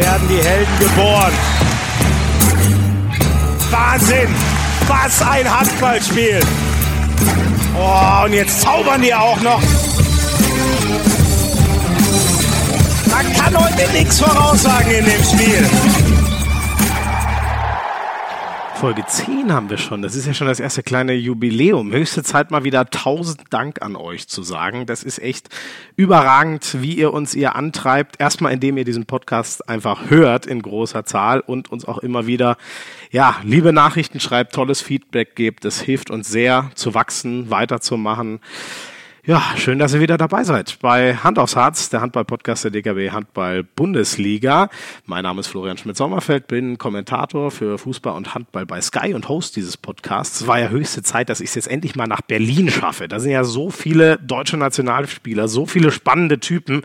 werden die Helden geboren. Wahnsinn! Was ein Handballspiel! Oh, und jetzt zaubern die auch noch. Man kann heute nichts voraussagen in dem Spiel. Folge 10 haben wir schon. Das ist ja schon das erste kleine Jubiläum. Höchste Zeit mal wieder tausend Dank an euch zu sagen. Das ist echt überragend, wie ihr uns ihr antreibt. Erstmal, indem ihr diesen Podcast einfach hört in großer Zahl und uns auch immer wieder, ja, liebe Nachrichten schreibt, tolles Feedback gebt. Das hilft uns sehr zu wachsen, weiterzumachen. Ja, schön, dass ihr wieder dabei seid bei Hand aufs Harz, der Handball-Podcast der DKB Handball-Bundesliga. Mein Name ist Florian Schmidt-Sommerfeld, bin Kommentator für Fußball und Handball bei Sky und Host dieses Podcasts. Es war ja höchste Zeit, dass ich es jetzt endlich mal nach Berlin schaffe. Da sind ja so viele deutsche Nationalspieler, so viele spannende Typen.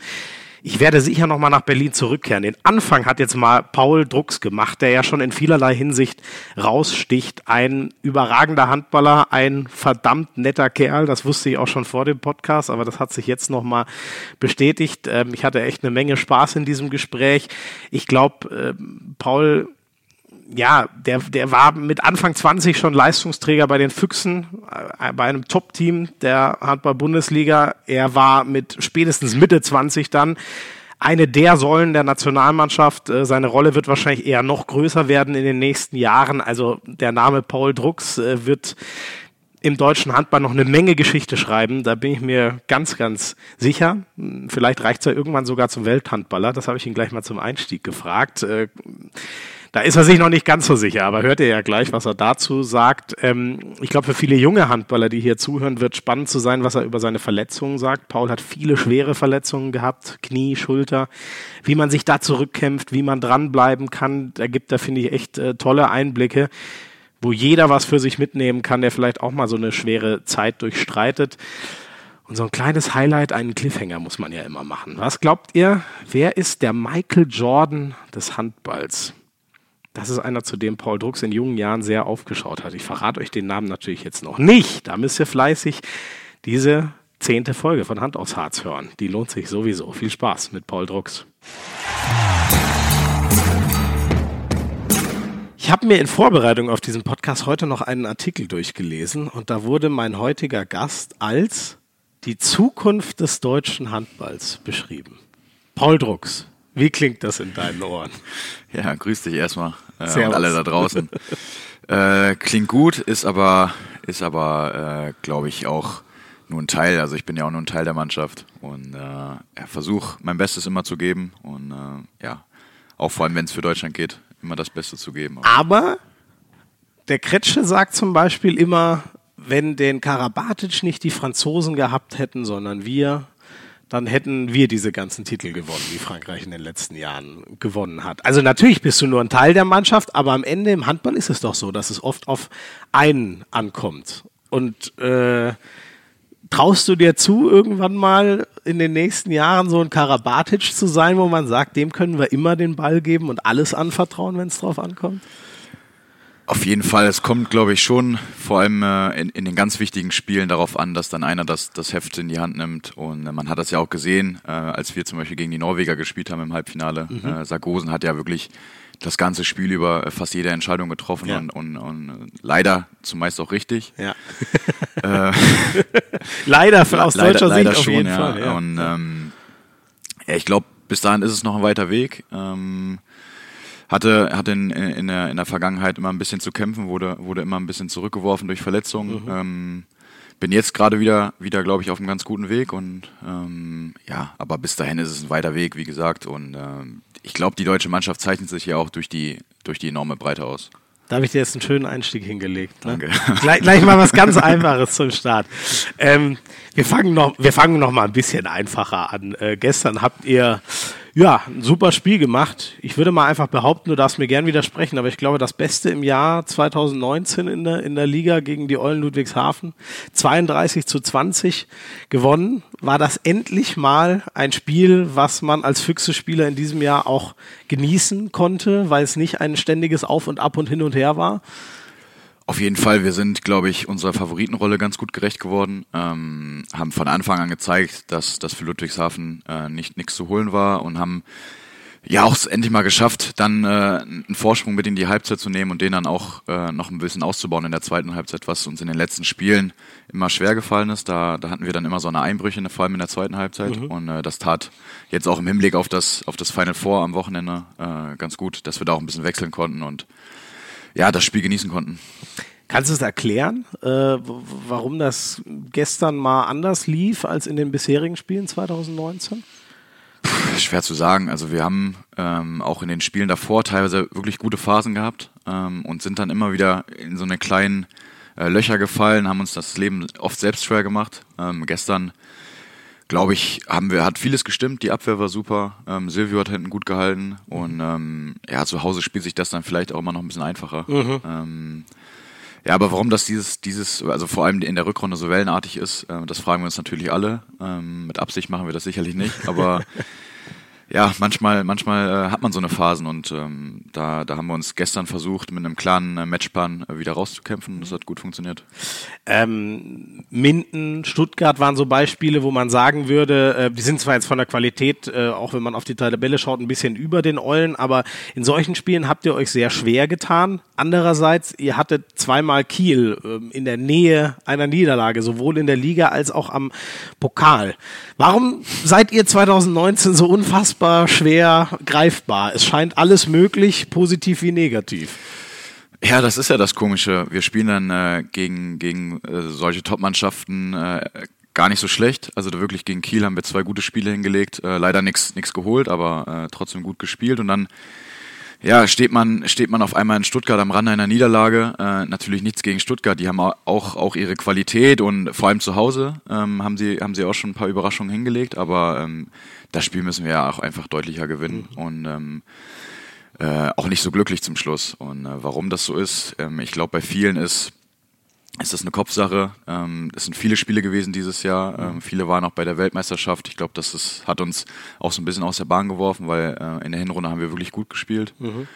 Ich werde sicher nochmal nach Berlin zurückkehren. Den Anfang hat jetzt mal Paul Drucks gemacht, der ja schon in vielerlei Hinsicht raussticht. Ein überragender Handballer, ein verdammt netter Kerl. Das wusste ich auch schon vor dem Podcast, aber das hat sich jetzt nochmal bestätigt. Ähm, ich hatte echt eine Menge Spaß in diesem Gespräch. Ich glaube, ähm, Paul ja, der, der war mit Anfang 20 schon Leistungsträger bei den Füchsen, äh, bei einem Top-Team der Handball-Bundesliga. Er war mit spätestens Mitte 20 dann eine der Säulen der Nationalmannschaft. Äh, seine Rolle wird wahrscheinlich eher noch größer werden in den nächsten Jahren. Also der Name Paul Drucks äh, wird im deutschen Handball noch eine Menge Geschichte schreiben. Da bin ich mir ganz, ganz sicher. Vielleicht reicht es ja irgendwann sogar zum Welthandballer. Das habe ich ihn gleich mal zum Einstieg gefragt. Da ist er sich noch nicht ganz so sicher, aber hört ihr ja gleich, was er dazu sagt. Ähm, ich glaube, für viele junge Handballer, die hier zuhören, wird spannend zu sein, was er über seine Verletzungen sagt. Paul hat viele schwere Verletzungen gehabt, Knie, Schulter, wie man sich da zurückkämpft, wie man dranbleiben kann. Da gibt er, finde ich, echt äh, tolle Einblicke, wo jeder was für sich mitnehmen kann, der vielleicht auch mal so eine schwere Zeit durchstreitet. Und so ein kleines Highlight, einen Cliffhanger muss man ja immer machen. Was glaubt ihr, wer ist der Michael Jordan des Handballs? Das ist einer, zu dem Paul Drucks in jungen Jahren sehr aufgeschaut hat. Ich verrate euch den Namen natürlich jetzt noch nicht. Da müsst ihr fleißig diese zehnte Folge von Hand aufs Harz hören. Die lohnt sich sowieso. Viel Spaß mit Paul Drucks. Ich habe mir in Vorbereitung auf diesen Podcast heute noch einen Artikel durchgelesen und da wurde mein heutiger Gast als die Zukunft des deutschen Handballs beschrieben. Paul Drucks, wie klingt das in deinen Ohren? Ja, grüß dich erstmal äh, und alle da draußen. äh, klingt gut, ist aber, ist aber, äh, glaube ich, auch nur ein Teil. Also ich bin ja auch nur ein Teil der Mannschaft und äh, ja, versuche mein Bestes immer zu geben und äh, ja, auch vor allem, wenn es für Deutschland geht, immer das Beste zu geben. Aber der Kretsche sagt zum Beispiel immer, wenn den Karabatic nicht die Franzosen gehabt hätten, sondern wir, dann hätten wir diese ganzen Titel gewonnen, die Frankreich in den letzten Jahren gewonnen hat. Also natürlich bist du nur ein Teil der Mannschaft, aber am Ende im Handball ist es doch so, dass es oft auf einen ankommt. Und äh, traust du dir zu, irgendwann mal in den nächsten Jahren so ein Karabatic zu sein, wo man sagt, dem können wir immer den Ball geben und alles anvertrauen, wenn es drauf ankommt? Auf jeden Fall, es kommt, glaube ich, schon vor allem äh, in, in, den ganz wichtigen Spielen darauf an, dass dann einer das, das Heft in die Hand nimmt. Und äh, man hat das ja auch gesehen, äh, als wir zum Beispiel gegen die Norweger gespielt haben im Halbfinale. Mhm. Äh, Sargosen hat ja wirklich das ganze Spiel über fast jede Entscheidung getroffen ja. und, und, und, leider zumeist auch richtig. Ja. Äh, leider aus leider, deutscher leider Sicht schon, auf jeden ja. Fall. Ja. Und ähm, ja, ich glaube, bis dahin ist es noch ein weiter Weg. Ähm, hatte, hatte in, in, der, in der Vergangenheit immer ein bisschen zu kämpfen, wurde, wurde immer ein bisschen zurückgeworfen durch Verletzungen. Mhm. Ähm, bin jetzt gerade wieder, wieder glaube ich, auf einem ganz guten Weg und ähm, ja, aber bis dahin ist es ein weiter Weg, wie gesagt. Und ähm, ich glaube, die deutsche Mannschaft zeichnet sich ja auch durch die, durch die enorme Breite aus. Da habe ich dir jetzt einen schönen Einstieg hingelegt. Ne? Danke. Gleich, gleich mal was ganz Einfaches zum Start. Ähm, wir fangen noch, wir fangen noch mal ein bisschen einfacher an. Äh, gestern habt ihr ja, ein super Spiel gemacht. Ich würde mal einfach behaupten, du darfst mir gern widersprechen, aber ich glaube, das Beste im Jahr 2019 in der, in der Liga gegen die Eulen Ludwigshafen, 32 zu 20 gewonnen, war das endlich mal ein Spiel, was man als Füchse-Spieler in diesem Jahr auch genießen konnte, weil es nicht ein ständiges Auf und Ab und hin und her war. Auf jeden Fall, wir sind, glaube ich, unserer Favoritenrolle ganz gut gerecht geworden. Ähm, haben von Anfang an gezeigt, dass das für Ludwigshafen äh, nicht nichts zu holen war und haben ja auch endlich mal geschafft, dann äh, einen Vorsprung mit in die Halbzeit zu nehmen und den dann auch äh, noch ein bisschen auszubauen in der zweiten Halbzeit, was uns in den letzten Spielen immer schwer gefallen ist. Da, da hatten wir dann immer so eine Einbrüche, vor allem in der zweiten Halbzeit. Mhm. Und äh, das tat jetzt auch im Hinblick auf das, auf das Final Four am Wochenende äh, ganz gut, dass wir da auch ein bisschen wechseln konnten und ja, das Spiel genießen konnten. Kannst du es erklären, äh, warum das gestern mal anders lief als in den bisherigen Spielen 2019? schwer zu sagen. Also wir haben ähm, auch in den Spielen davor teilweise wirklich gute Phasen gehabt ähm, und sind dann immer wieder in so eine kleinen äh, Löcher gefallen, haben uns das Leben oft selbst schwer gemacht. Ähm, gestern, glaube ich, haben wir, hat vieles gestimmt. Die Abwehr war super. Ähm, Silvio hat hinten gut gehalten und ähm, ja, zu Hause spielt sich das dann vielleicht auch immer noch ein bisschen einfacher. Mhm. Ähm, ja, aber warum das dieses, dieses, also vor allem in der Rückrunde so wellenartig ist, äh, das fragen wir uns natürlich alle. Ähm, mit Absicht machen wir das sicherlich nicht, aber ja, manchmal, manchmal äh, hat man so eine Phasen und ähm, da, da haben wir uns gestern versucht, mit einem klaren äh, Matchplan äh, wieder rauszukämpfen und das hat gut funktioniert. Ähm, Minden, Stuttgart waren so Beispiele, wo man sagen würde, äh, die sind zwar jetzt von der Qualität, äh, auch wenn man auf die Tabelle schaut, ein bisschen über den Eulen, aber in solchen Spielen habt ihr euch sehr schwer getan. Andererseits, ihr hattet zweimal Kiel äh, in der Nähe einer Niederlage, sowohl in der Liga als auch am Pokal. Warum seid ihr 2019 so unfassbar unfassbar schwer greifbar. Es scheint alles möglich, positiv wie negativ. Ja, das ist ja das Komische. Wir spielen dann äh, gegen, gegen äh, solche Top-Mannschaften äh, gar nicht so schlecht. Also wirklich gegen Kiel haben wir zwei gute Spiele hingelegt. Äh, leider nichts geholt, aber äh, trotzdem gut gespielt. Und dann ja, steht man, steht man auf einmal in Stuttgart am Rande einer Niederlage. Äh, natürlich nichts gegen Stuttgart, die haben auch, auch ihre Qualität und vor allem zu Hause ähm, haben, sie, haben sie auch schon ein paar Überraschungen hingelegt, aber ähm, das Spiel müssen wir ja auch einfach deutlicher gewinnen mhm. und ähm, äh, auch nicht so glücklich zum Schluss. Und äh, warum das so ist, ähm, ich glaube, bei vielen ist, ist das eine Kopfsache. Ähm, es sind viele Spiele gewesen dieses Jahr. Ähm, viele waren auch bei der Weltmeisterschaft. Ich glaube, das ist, hat uns auch so ein bisschen aus der Bahn geworfen, weil äh, in der Hinrunde haben wir wirklich gut gespielt. Mhm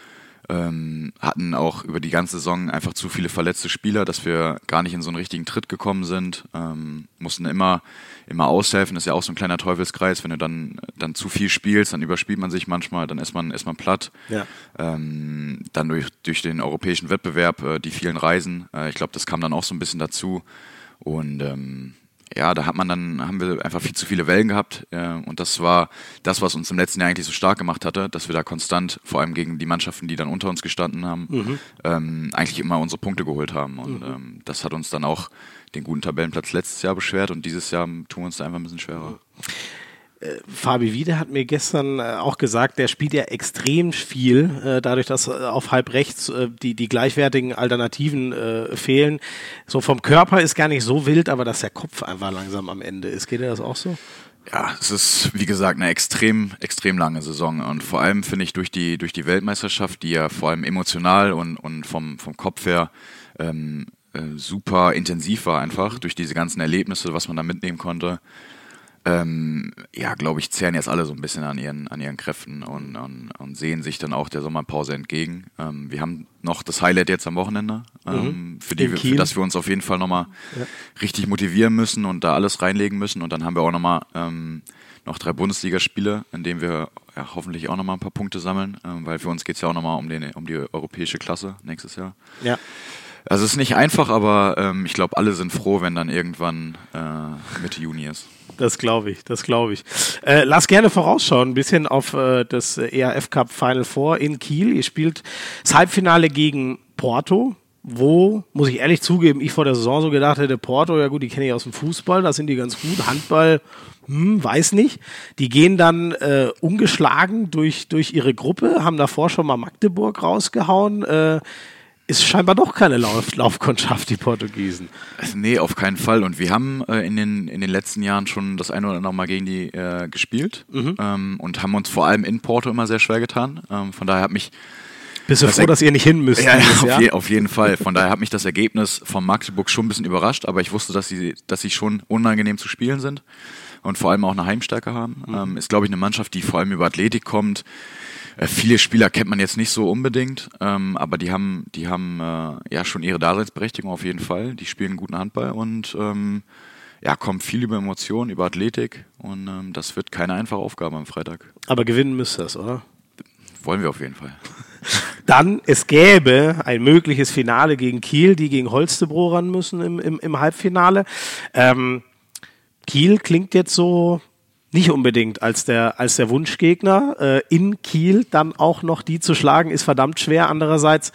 ähm, hatten auch über die ganze Saison einfach zu viele verletzte Spieler, dass wir gar nicht in so einen richtigen Tritt gekommen sind. Ähm, mussten immer, immer aushelfen. Das ist ja auch so ein kleiner Teufelskreis. Wenn du dann, dann zu viel spielst, dann überspielt man sich manchmal, dann ist man, ist man platt. Ja. Ähm, dann durch, durch den europäischen Wettbewerb, äh, die vielen Reisen. Äh, ich glaube, das kam dann auch so ein bisschen dazu. Und ähm, ja, da hat man dann, haben wir einfach viel zu viele Wellen gehabt. Äh, und das war das, was uns im letzten Jahr eigentlich so stark gemacht hatte, dass wir da konstant, vor allem gegen die Mannschaften, die dann unter uns gestanden haben, mhm. ähm, eigentlich immer unsere Punkte geholt haben. Und mhm. ähm, das hat uns dann auch den guten Tabellenplatz letztes Jahr beschwert und dieses Jahr tun wir uns da einfach ein bisschen schwerer. Äh, Fabi Wiede hat mir gestern äh, auch gesagt, der spielt ja extrem viel, äh, dadurch, dass auf halb rechts die, die gleichwertigen Alternativen fehlen. So vom Körper ist gar nicht so wild, aber dass der Kopf einfach langsam am Ende ist. Geht dir das auch so? Ja, es ist, wie gesagt, eine extrem, extrem lange Saison. Und vor allem finde ich durch die, durch die Weltmeisterschaft, die ja vor allem emotional und, und vom, vom Kopf her ähm, äh, super intensiv war einfach, durch diese ganzen Erlebnisse, was man da mitnehmen konnte, ähm, ja, glaube ich, zehren jetzt alle so ein bisschen an ihren, an ihren Kräften und, und, und sehen sich dann auch der Sommerpause entgegen. Ähm, wir haben noch das Highlight jetzt am Wochenende, ähm, mhm. für, die wir, für das wir uns auf jeden Fall nochmal ja. richtig motivieren müssen und da alles reinlegen müssen. Und dann haben wir auch nochmal ähm, noch drei Bundesligaspiele, in denen wir ja, hoffentlich auch nochmal ein paar Punkte sammeln, ähm, weil für uns geht es ja auch nochmal um, um die europäische Klasse nächstes Jahr. Ja. Also es ist nicht einfach, aber ähm, ich glaube, alle sind froh, wenn dann irgendwann äh, Mitte Juni ist. Das glaube ich, das glaube ich. Äh, lass gerne vorausschauen, ein bisschen auf äh, das ERF Cup Final Four in Kiel. Ihr spielt das Halbfinale gegen Porto, wo, muss ich ehrlich zugeben, ich vor der Saison so gedacht hätte, Porto, ja gut, die kenne ich aus dem Fußball, da sind die ganz gut. Handball, hm, weiß nicht. Die gehen dann äh, ungeschlagen durch, durch ihre Gruppe, haben davor schon mal Magdeburg rausgehauen. Äh, ist scheinbar doch keine Lauf Laufkundschaft, die Portugiesen. Nee, auf keinen Fall. Und wir haben äh, in, den, in den letzten Jahren schon das eine oder andere Mal gegen die äh, gespielt mhm. ähm, und haben uns vor allem in Porto immer sehr schwer getan. Ähm, von daher hat mich. Bist du froh, dass ihr nicht hin müsst? Ja, ja, auf, je, auf, jeden Fall. Von daher hat mich das Ergebnis von Magdeburg schon ein bisschen überrascht, aber ich wusste, dass sie, dass sie schon unangenehm zu spielen sind und vor allem auch eine Heimstärke haben. Mhm. Ähm, ist, glaube ich, eine Mannschaft, die vor allem über Athletik kommt, äh, viele Spieler kennt man jetzt nicht so unbedingt, ähm, aber die haben, die haben äh, ja schon ihre Daseinsberechtigung auf jeden Fall. Die spielen guten Handball und ähm, ja, kommt viel über Emotionen, über Athletik und ähm, das wird keine einfache Aufgabe am Freitag. Aber gewinnen müsst ihr es, oder? wollen wir auf jeden Fall. Dann, es gäbe ein mögliches Finale gegen Kiel, die gegen Holstebro ran müssen im, im, im Halbfinale. Ähm, Kiel klingt jetzt so nicht unbedingt als der, als der Wunschgegner. Äh, in Kiel dann auch noch die zu schlagen, ist verdammt schwer. Andererseits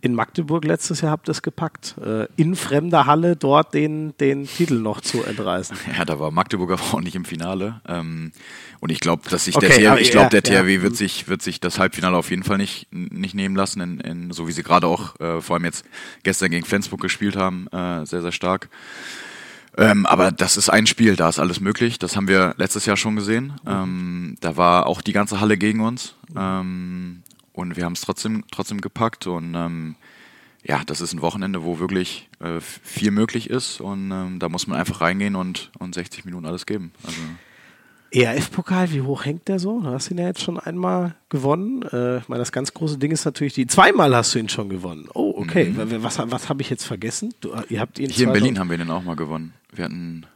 in Magdeburg letztes Jahr habt ihr es gepackt, äh, in fremder Halle dort den, den Titel noch zu entreißen. Ja, da war Magdeburg aber auch nicht im Finale. Ähm, und ich glaube, dass sich Okay, der THW, aber ich glaube, ja, der ja. THW wird sich, wird sich das Halbfinale auf jeden Fall nicht, nicht nehmen lassen, in, in, so wie sie gerade auch, äh, vor allem jetzt gestern gegen Flensburg gespielt haben, äh, sehr, sehr stark. Ähm, aber das ist ein Spiel, da ist alles möglich. Das haben wir letztes Jahr schon gesehen. Ähm, da war auch die ganze Halle gegen uns. Ähm, und wir haben es trotzdem, trotzdem gepackt. Und ähm, ja, das ist ein Wochenende, wo wirklich äh, viel möglich ist. Und ähm, da muss man einfach reingehen und, und 60 Minuten alles geben. Also, ERF-Pokal, wie hoch hängt der so? Du hast ihn ja jetzt schon einmal gewonnen. Äh, ich meine, das ganz große Ding ist natürlich die. Zweimal hast du ihn schon gewonnen. Oh, okay. Was, was habe ich jetzt vergessen? Du, ihr habt ihn Mhm. hier in 2000 Berlin haben wir den auch mal gewonnen. Wir hatten.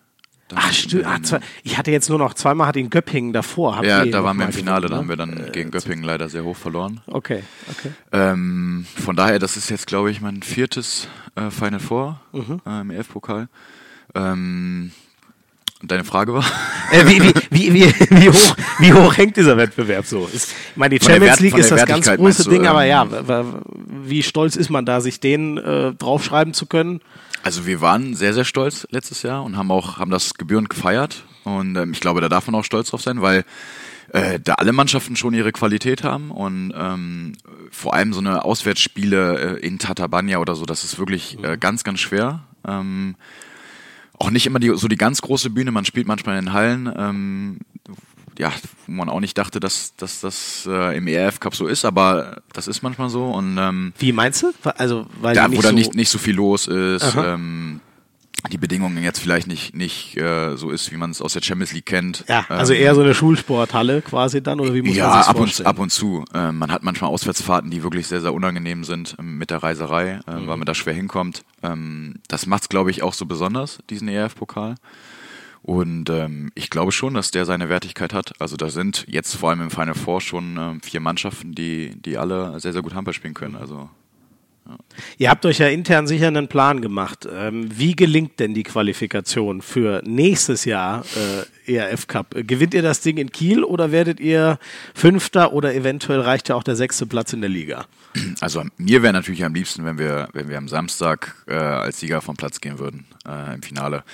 Ach, stimmt. Berlin, Ach, zwei, ich hatte jetzt nur noch zweimal, hatte ihn Göppingen davor. Habt Ja, da waren wir im Finale, da haben gewonnen, wir dann ne? gegen Göppingen leider sehr hoch verloren. Okay, okay. Ähm, von daher, das ist jetzt, glaube ich, mein viertes äh, Final Four Mhm. äh, im EF-Pokal. Ähm, und deine Frage war? Äh, wie, wie, wie, wie, wie, hoch, wie hoch hängt dieser Wettbewerb so? Ist, ich meine, die Champions Wert- League ist das ganz große du, Ding, aber ja, wie stolz ist man da, sich den äh, draufschreiben zu können? Also wir waren sehr, sehr stolz letztes Jahr und haben auch haben das gebührend gefeiert. Und ähm, ich glaube, da darf man auch stolz drauf sein, weil äh, da alle Mannschaften schon ihre Qualität haben und ähm, vor allem so eine Auswärtsspiele äh, in Tatabanya oder so, das ist wirklich äh, ganz, ganz schwer. Ähm, auch nicht immer die, so die ganz große Bühne, man spielt manchmal in Hallen, ähm, ja, wo man auch nicht dachte, dass, dass das äh, im ERF Cup so ist, aber das ist manchmal so und ähm, Wie meinst du? Also, weil da, wo da so, nicht, nicht so viel los ist, ähm, die Bedingungen jetzt vielleicht nicht, nicht äh, so ist, wie man es aus der Champions League kennt. Ja, also ähm, eher so eine Schulsporthalle quasi dann, oder wie muss man ja, sich ab und, vorstellen? ab und zu. Ähm, man hat manchmal Auswärtsfahrten, die wirklich sehr, sehr unangenehm sind ähm, mit der Reiserei, äh, Mhm. weil man da schwer hinkommt. Ähm, das macht es, glaube ich, auch so besonders, diesen ERF-Pokal. Und ähm, ich glaube schon, dass der seine Wertigkeit hat. Also da sind jetzt vor allem im Final Four schon ähm, vier Mannschaften, die, die alle sehr, sehr gut Handball spielen können. Also Ihr habt euch ja intern sicher einen Plan gemacht. Ähm, wie gelingt denn die Qualifikation für nächstes Jahr äh, ERF Cup? Gewinnt ihr das Ding in Kiel oder werdet ihr Fünfter oder eventuell reicht ja auch der sechste Platz in der Liga? Also mir wäre natürlich am liebsten, wenn wir, wenn wir am Samstag äh, als Sieger vom Platz gehen würden äh, im Finale.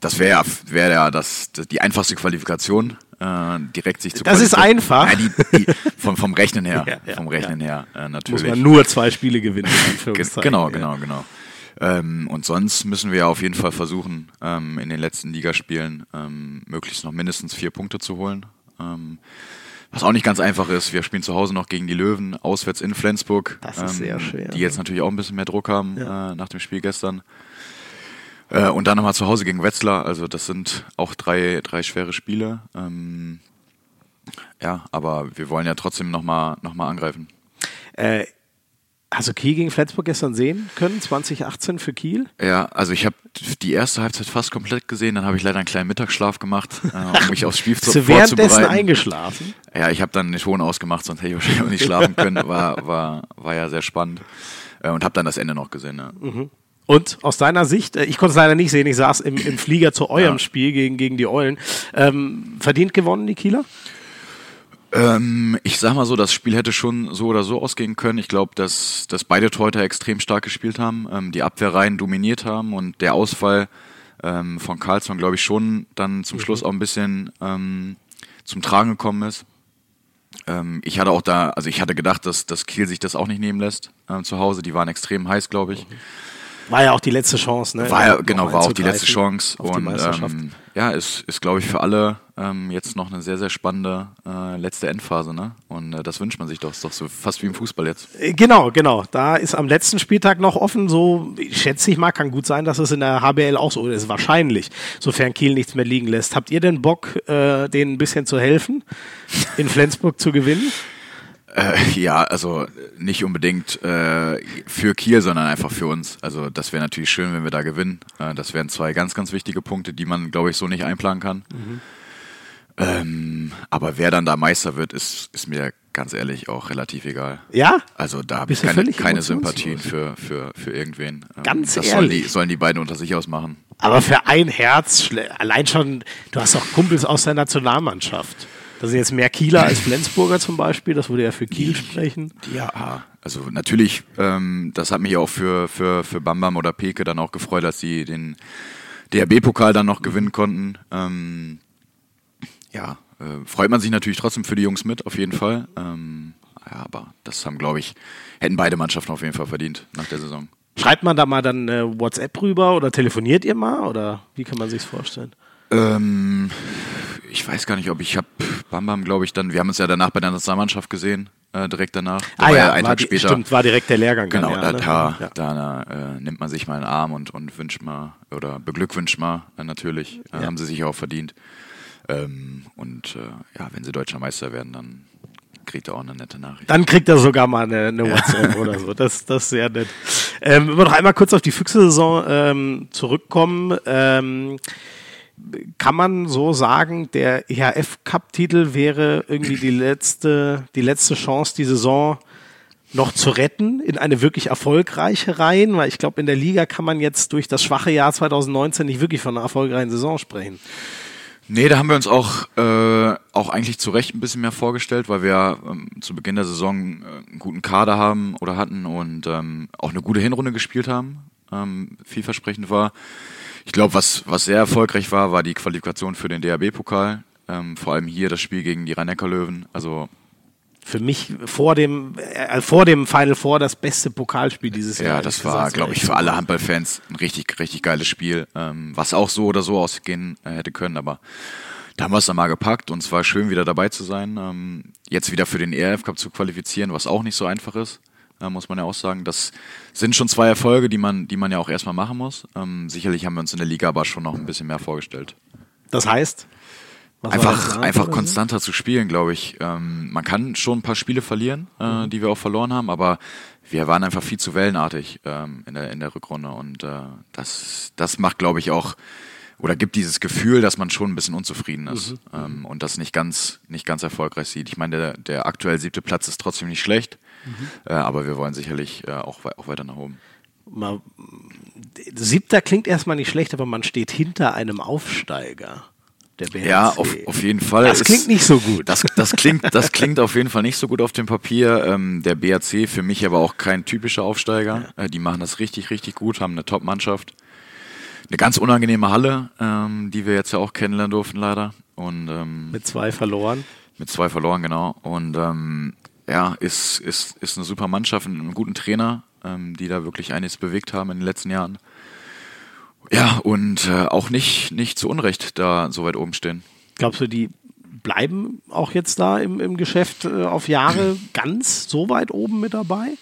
Das wäre ja, wär ja das, die einfachste Qualifikation, äh, direkt sich zu Das ist einfach. Ja, die, die, vom, vom Rechnen her, Ja, ja, vom Rechnen her äh, Muss natürlich. man nur zwei Spiele gewinnen. Genau, Ja. genau, genau. Ähm, und sonst müssen wir ja auf jeden Fall versuchen, ähm, in den letzten Ligaspielen ähm, möglichst noch mindestens vier Punkte zu holen. Ähm, was auch nicht ganz einfach ist. Wir spielen zu Hause noch gegen die Löwen, auswärts in Flensburg. Das ist sehr schwer. Die jetzt natürlich auch ein bisschen mehr Druck haben äh, nach dem Spiel gestern. Äh, und dann nochmal zu Hause gegen Wetzlar. Also das sind auch drei, drei schwere Spiele. Ähm, ja, aber wir wollen ja trotzdem nochmal noch mal angreifen. Äh, hast du Kiel gegen Flensburg gestern sehen können? 2018 für Kiel? Ja, also ich habe die erste Halbzeit fast komplett gesehen, dann habe ich leider einen kleinen Mittagsschlaf gemacht, äh, um mich aufs Spiel zu, Bist du währenddessen vorzubereiten. eingeschlafen? Ja, ich habe dann den Ton ausgemacht, sonst hätte ich wahrscheinlich auch nicht schlafen können. War, war, war ja sehr spannend. Äh, und habe dann das Ende noch gesehen. Ja. Und aus deiner Sicht, äh, ich konnte es leider nicht sehen, ich saß im, im Flieger zu eurem Ja. Spiel gegen, gegen die Eulen. Ähm, verdient gewonnen, die Kieler? Ähm, ich sag mal so, das Spiel hätte schon so oder so ausgehen können. Ich glaube, dass, dass beide Torhüter extrem stark gespielt haben, ähm, die Abwehrreihen dominiert haben und der Ausfall ähm, von Carlsson, glaube ich, schon dann zum Schluss auch ein bisschen ähm, zum Tragen gekommen ist. Ähm, ich hatte auch da, also ich hatte gedacht, dass, dass Kiel sich das auch nicht nehmen lässt zu Hause. Die waren extrem heiß, glaube ich. War ja auch die letzte Chance, ne? War ja, genau, war auch die letzte Chance. Und ähm, ja, ist, ist glaube ich, für alle ähm, jetzt noch eine sehr, sehr spannende äh, letzte Endphase. Ne? Und äh, das wünscht man sich doch. Ist doch so fast wie im Fußball jetzt. Äh, Genau, genau. Da ist am letzten Spieltag noch offen. So schätze ich mal, kann gut sein, dass es in der HBL auch so ist. Wahrscheinlich, sofern Kiel nichts mehr liegen lässt. Habt ihr denn Bock, äh, denen ein bisschen zu helfen, in Flensburg zu gewinnen? Äh, ja, also nicht unbedingt äh, für Kiel, sondern einfach für uns. Also das wäre natürlich schön, wenn wir da gewinnen. Äh, das wären zwei ganz, ganz wichtige Punkte, die man, glaube ich, so nicht einplanen kann. Ähm, aber wer dann da Meister wird, ist, ist mir ganz ehrlich auch relativ egal. Ja? Also da habe ich keine, keine? Sympathien für, für, für irgendwen. Ähm, Ganz das sollen die, ehrlich? sollen die beiden unter sich ausmachen. Aber für ein Herz, allein schon, du hast auch Kumpels aus der Nationalmannschaft. Das sind jetzt mehr Kieler als Flensburger zum Beispiel, das würde ja für Kiel sprechen. Ja, also natürlich, ähm, das hat mich auch für, für, für Bambam oder Peke dann auch gefreut, dass sie den DRB-Pokal dann noch gewinnen konnten. Ähm, ja, äh, freut man sich natürlich trotzdem für die Jungs mit, auf jeden Fall. Ähm, ja, aber das haben, glaube ich, hätten beide Mannschaften auf jeden Fall verdient nach der Saison. Schreibt man da mal dann äh, WhatsApp rüber oder telefoniert ihr mal oder wie kann man sich's vorstellen? Ähm, ich weiß gar nicht, ob ich habe Bam Bam, glaube ich, dann, wir haben uns ja danach bei der Nationalmannschaft gesehen, äh, direkt danach. Da war ein Tag die- später. Stimmt, war direkt der Lehrgang. Genau, dann, da, ne? da, Ja. da äh, nimmt man sich mal einen Arm und, und wünscht mal oder beglückwünscht mal äh, natürlich. Äh, Haben sie sich auch verdient. Ähm, und äh, ja, wenn sie deutscher Meister werden, dann kriegt er auch eine nette Nachricht. Dann kriegt er sogar mal eine, eine WhatsApp oder so. Das, das ist sehr nett. Ähm, wenn wir noch einmal kurz auf die Füchse-Saison ähm, zurückkommen. Ähm, kann man so sagen, der EHF-Cup-Titel wäre irgendwie die letzte, die letzte Chance, die Saison noch zu retten in eine wirklich erfolgreiche rein, weil ich glaube, in der Liga kann man jetzt durch das schwache Jahr 2019 nicht wirklich von einer erfolgreichen Saison sprechen. Nee, da haben wir uns auch, äh, auch eigentlich zu Recht ein bisschen mehr vorgestellt, weil wir ähm, zu Beginn der Saison äh, einen guten Kader haben oder hatten und ähm, auch eine gute Hinrunde gespielt haben, ähm, vielversprechend war. Ich glaube, was, was sehr erfolgreich war, war die Qualifikation für den DAB-Pokal. Ähm, vor allem hier das Spiel gegen die Rhein-Neckar-Löwen. Also Für mich vor dem, äh, vor dem Final Four das beste Pokalspiel dieses Jahr. Ja, das war, glaube ich, für alle Handballfans ein richtig, richtig geiles Spiel, ähm, was auch so oder so ausgehen äh, hätte können, aber da haben wir es dann mal gepackt und es war schön, wieder dabei zu sein. Ähm, jetzt wieder für den ERF Cup zu qualifizieren, was auch nicht so einfach ist, äh, muss man ja auch sagen. Das sind schon zwei Erfolge, die man, die man ja auch erstmal machen muss. Ähm, sicherlich haben wir uns in der Liga aber schon noch ein bisschen mehr vorgestellt. Das heißt? Einfach, einfach so? konstanter zu spielen, glaube ich. Ähm, man kann schon ein paar Spiele verlieren, äh, die wir auch verloren haben, aber wir waren einfach viel zu wellenartig ähm, in, der, in der Rückrunde und äh, das, das macht, glaube ich, auch oder gibt dieses Gefühl, dass man schon ein bisschen unzufrieden ist ähm, und das nicht ganz, nicht ganz erfolgreich sieht. Ich meine, der, der aktuell siebte Platz ist trotzdem nicht schlecht, äh, aber wir wollen sicherlich äh, auch, auch weiter nach oben. Mal, siebter klingt erstmal nicht schlecht, aber man steht hinter einem Aufsteiger. Der. Ja, auf, auf jeden Fall. Das Es- klingt nicht so gut. Das, das, klingt, das klingt auf jeden Fall nicht so gut auf dem Papier. Ähm, der BRC für mich aber auch kein typischer Aufsteiger. Äh, die machen das richtig, richtig gut, haben eine Top-Mannschaft. Eine ganz unangenehme Halle, ähm, die wir jetzt ja auch kennenlernen durften leider. Und ähm, Mit zwei verloren. mit zwei verloren, genau. Und ähm, ja, ist, ist, ist eine super Mannschaft, und einen guten Trainer, ähm, die da wirklich einiges bewegt haben in den letzten Jahren. Ja, und äh, auch nicht, nicht zu Unrecht da so weit oben stehen. Glaubst du, die bleiben auch jetzt da im, im Geschäft äh, auf Jahre ganz so weit oben mit dabei?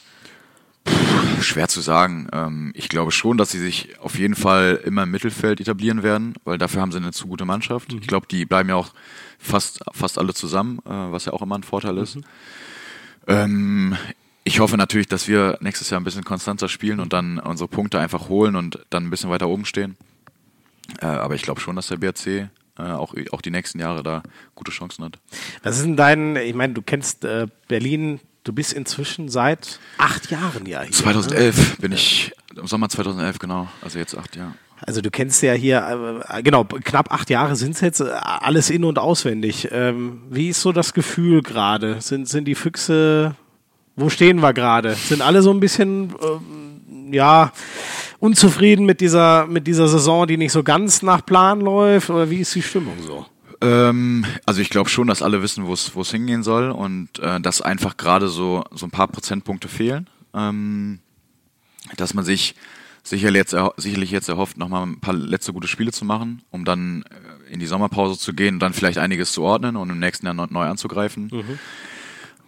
Schwer zu sagen. Ähm, ich glaube schon, dass sie sich auf jeden Fall immer im Mittelfeld etablieren werden, weil dafür haben sie eine zu gute Mannschaft. Ich glaube, die bleiben ja auch fast, fast alle zusammen, äh, was ja auch immer ein Vorteil ist. Ähm, ich hoffe natürlich, dass wir nächstes Jahr ein bisschen konstanter spielen und dann unsere Punkte einfach holen und dann ein bisschen weiter oben stehen. Äh, aber ich glaube schon, dass der BRC äh, auch, auch die nächsten Jahre da gute Chancen hat. Was ist denn dein, ich meine, du kennst äh, Berlin, du bist inzwischen seit acht Jahren ja hier. Ne? 2011 bin ich, im Sommer 2011 genau, also jetzt acht Jahre. Also du kennst ja hier, äh, genau, knapp acht Jahre sind es jetzt, äh, alles in- und auswendig. Ähm, wie ist so das Gefühl gerade? Sind, sind die Füchse, wo stehen wir gerade? Sind alle so ein bisschen, ähm, ja, unzufrieden mit dieser, mit dieser Saison, die nicht so ganz nach Plan läuft? Oder wie ist die Stimmung so? Ähm, also ich glaube schon, dass alle wissen, wo es wo es hingehen soll und äh, dass einfach gerade so so ein paar Prozentpunkte fehlen. Ähm, dass man sich sicherlich jetzt, sicherlich jetzt erhofft, nochmal ein paar letzte gute Spiele zu machen, um dann äh, in die Sommerpause zu gehen und dann vielleicht einiges zu ordnen und im nächsten Jahr neu, anzugreifen.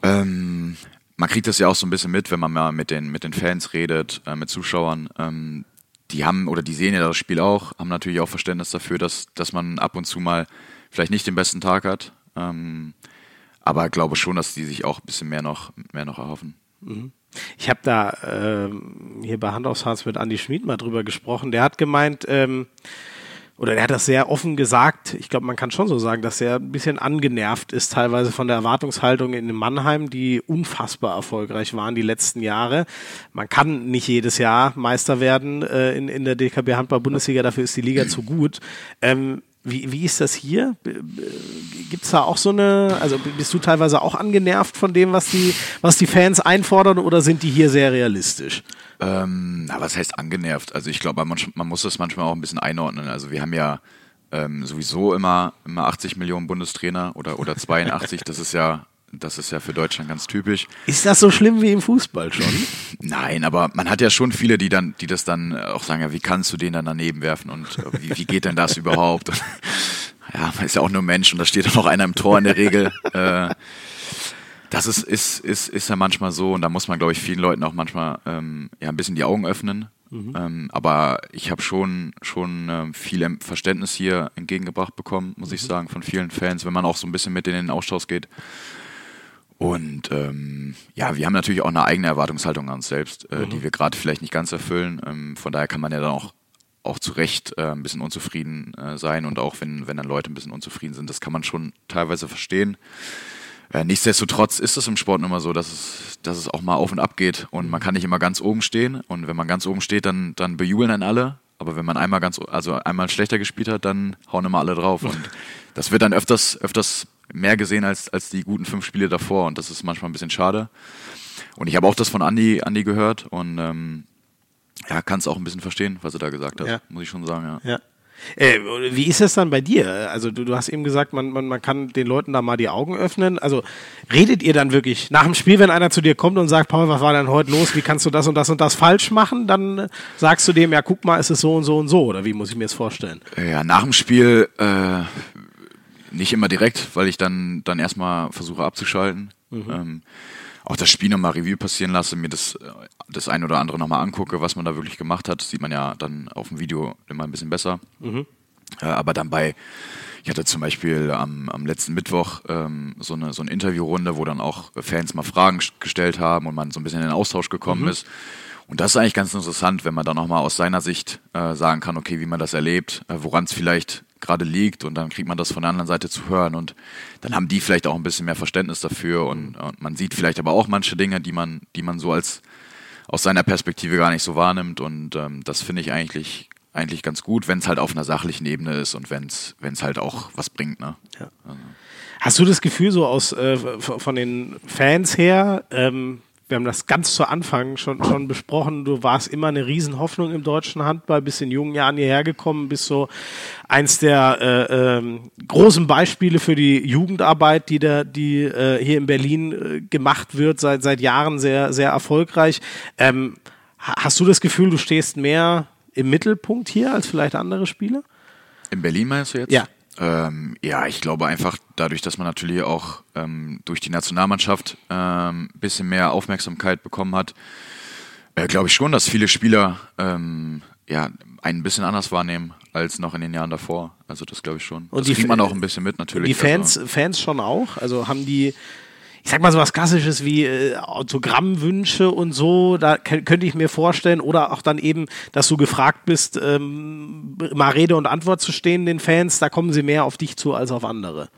Ähm, man kriegt das ja auch so ein bisschen mit, wenn man mal mit den, mit den Fans redet, äh, mit Zuschauern. Ähm, die haben oder die sehen ja das Spiel auch, haben natürlich auch Verständnis dafür, dass, dass man ab und zu mal vielleicht nicht den besten Tag hat. Ähm, aber glaube schon, dass die sich auch ein bisschen mehr noch, mehr noch erhoffen. Ich habe da ähm, hier bei Hand aufs Harz mit Andy Schmid mal drüber gesprochen. Der hat gemeint, ähm, oder er hat das sehr offen gesagt, ich glaube, man kann schon so sagen, dass er ein bisschen angenervt ist teilweise von der Erwartungshaltung in Mannheim, die unfassbar erfolgreich waren die letzten Jahre. Man kann nicht jedes Jahr Meister werden äh, in, in der DKB Handball Bundesliga, dafür ist die Liga zu gut. Ähm, wie, wie ist das hier? Gibt es da auch so eine, also bist du teilweise auch angenervt von dem, was die, was die Fans einfordern oder sind die hier sehr realistisch? Ähm, na, was heißt angenervt? Also ich glaube, man, man, muss das manchmal auch ein bisschen einordnen. Also wir haben ja ähm, sowieso immer, immer 80 Millionen Bundestrainer oder, oder 82. Das ist ja das ist ja für Deutschland ganz typisch. Ist das so schlimm wie im Fußball schon? Nein, aber man hat ja schon viele, die dann, die das dann auch sagen, ja, wie kannst du den dann daneben werfen und äh, wie, wie geht denn das überhaupt? ja, man ist ja auch nur Mensch und da steht dann noch einer im Tor in der Regel. Äh, das ist, ist, ist, ist ja manchmal so und da muss man, glaube ich, vielen Leuten auch manchmal ähm, ja, ein bisschen die Augen öffnen. Mhm. Ähm, aber ich habe schon, schon ähm, viel Verständnis hier entgegengebracht bekommen, muss mhm. ich sagen, von vielen Fans, wenn man auch so ein bisschen mit in den Austausch geht. Und ähm, ja, wir haben natürlich auch eine eigene Erwartungshaltung an uns selbst, äh, mhm. die wir gerade vielleicht nicht ganz erfüllen. Ähm, von daher kann man ja dann auch, auch zu Recht äh, ein bisschen unzufrieden äh, sein und auch wenn, wenn dann Leute ein bisschen unzufrieden sind, das kann man schon teilweise verstehen. Äh, nichtsdestotrotz ist es im Sport immer so, dass es, dass es auch mal auf und ab geht und man kann nicht immer ganz oben stehen und wenn man ganz oben steht, dann, dann bejubeln dann alle. Aber wenn man einmal ganz, also einmal schlechter gespielt hat, dann hauen immer alle drauf. Und das wird dann öfters, öfters mehr gesehen als, als die guten fünf Spiele davor und das ist manchmal ein bisschen schade. Und ich habe auch das von Andi, Andi gehört und ähm, ja, kann es auch ein bisschen verstehen, was er da gesagt hat, ja. muss ich schon sagen, ja. ja. Äh, wie ist es dann bei dir? Also du, du hast eben gesagt, man, man, man kann den Leuten da mal die Augen öffnen. Also redet ihr dann wirklich nach dem Spiel, wenn einer zu dir kommt und sagt, Paul, was war denn heute los? Wie kannst du das und das und das falsch machen? Dann sagst du dem, ja, guck mal, ist es so und so und so. Oder wie muss ich mir das vorstellen? Ja, nach dem Spiel äh, nicht immer direkt, weil ich dann, dann erstmal versuche abzuschalten. Mhm. Ähm, auch das Spiel nochmal Review passieren lasse, mir das, das ein oder andere nochmal angucke, was man da wirklich gemacht hat. Das sieht man ja dann auf dem Video immer ein bisschen besser. Mhm. Äh, aber dann bei, ich hatte zum Beispiel am, am letzten Mittwoch ähm, so, eine, so eine Interviewrunde, wo dann auch Fans mal Fragen gestellt haben und man so ein bisschen in den Austausch gekommen mhm. ist. Und das ist eigentlich ganz interessant, wenn man dann nochmal aus seiner Sicht äh, sagen kann, okay, wie man das erlebt, äh, woran es vielleicht gerade liegt und dann kriegt man das von der anderen Seite zu hören und dann haben die vielleicht auch ein bisschen mehr Verständnis dafür und, und man sieht vielleicht aber auch manche Dinge, die man, die man so als aus seiner Perspektive gar nicht so wahrnimmt und ähm, das finde ich eigentlich eigentlich ganz gut, wenn es halt auf einer sachlichen Ebene ist und wenn es halt auch was bringt. Ne? Ja. Also. Hast du das Gefühl so aus äh, von den Fans her, ähm, wir haben das ganz zu Anfang schon, schon besprochen. Du warst immer eine Riesenhoffnung im deutschen Handball, bist in jungen Jahren hierher gekommen, bist so eins der äh, äh, großen Beispiele für die Jugendarbeit, die, da, die äh, hier in Berlin äh, gemacht wird, seit, seit Jahren sehr, sehr erfolgreich. Ähm, hast du das Gefühl, du stehst mehr im Mittelpunkt hier als vielleicht andere Spieler? In Berlin meinst du jetzt? Ja. Ähm, ja, ich glaube einfach dadurch, dass man natürlich auch ähm, durch die Nationalmannschaft ein ähm, bisschen mehr Aufmerksamkeit bekommen hat, äh, glaube ich schon, dass viele Spieler ähm, ja ein bisschen anders wahrnehmen als noch in den Jahren davor. Also das glaube ich schon. Und das kriegt man auch ein bisschen mit natürlich. Die Fans, also. Fans schon auch. Also haben die ich sag mal so was Klassisches wie äh, Autogrammwünsche und so, da könnte ich mir vorstellen, oder auch dann eben, dass du gefragt bist, ähm, mal Rede und Antwort zu stehen den Fans, da kommen sie mehr auf dich zu als auf andere.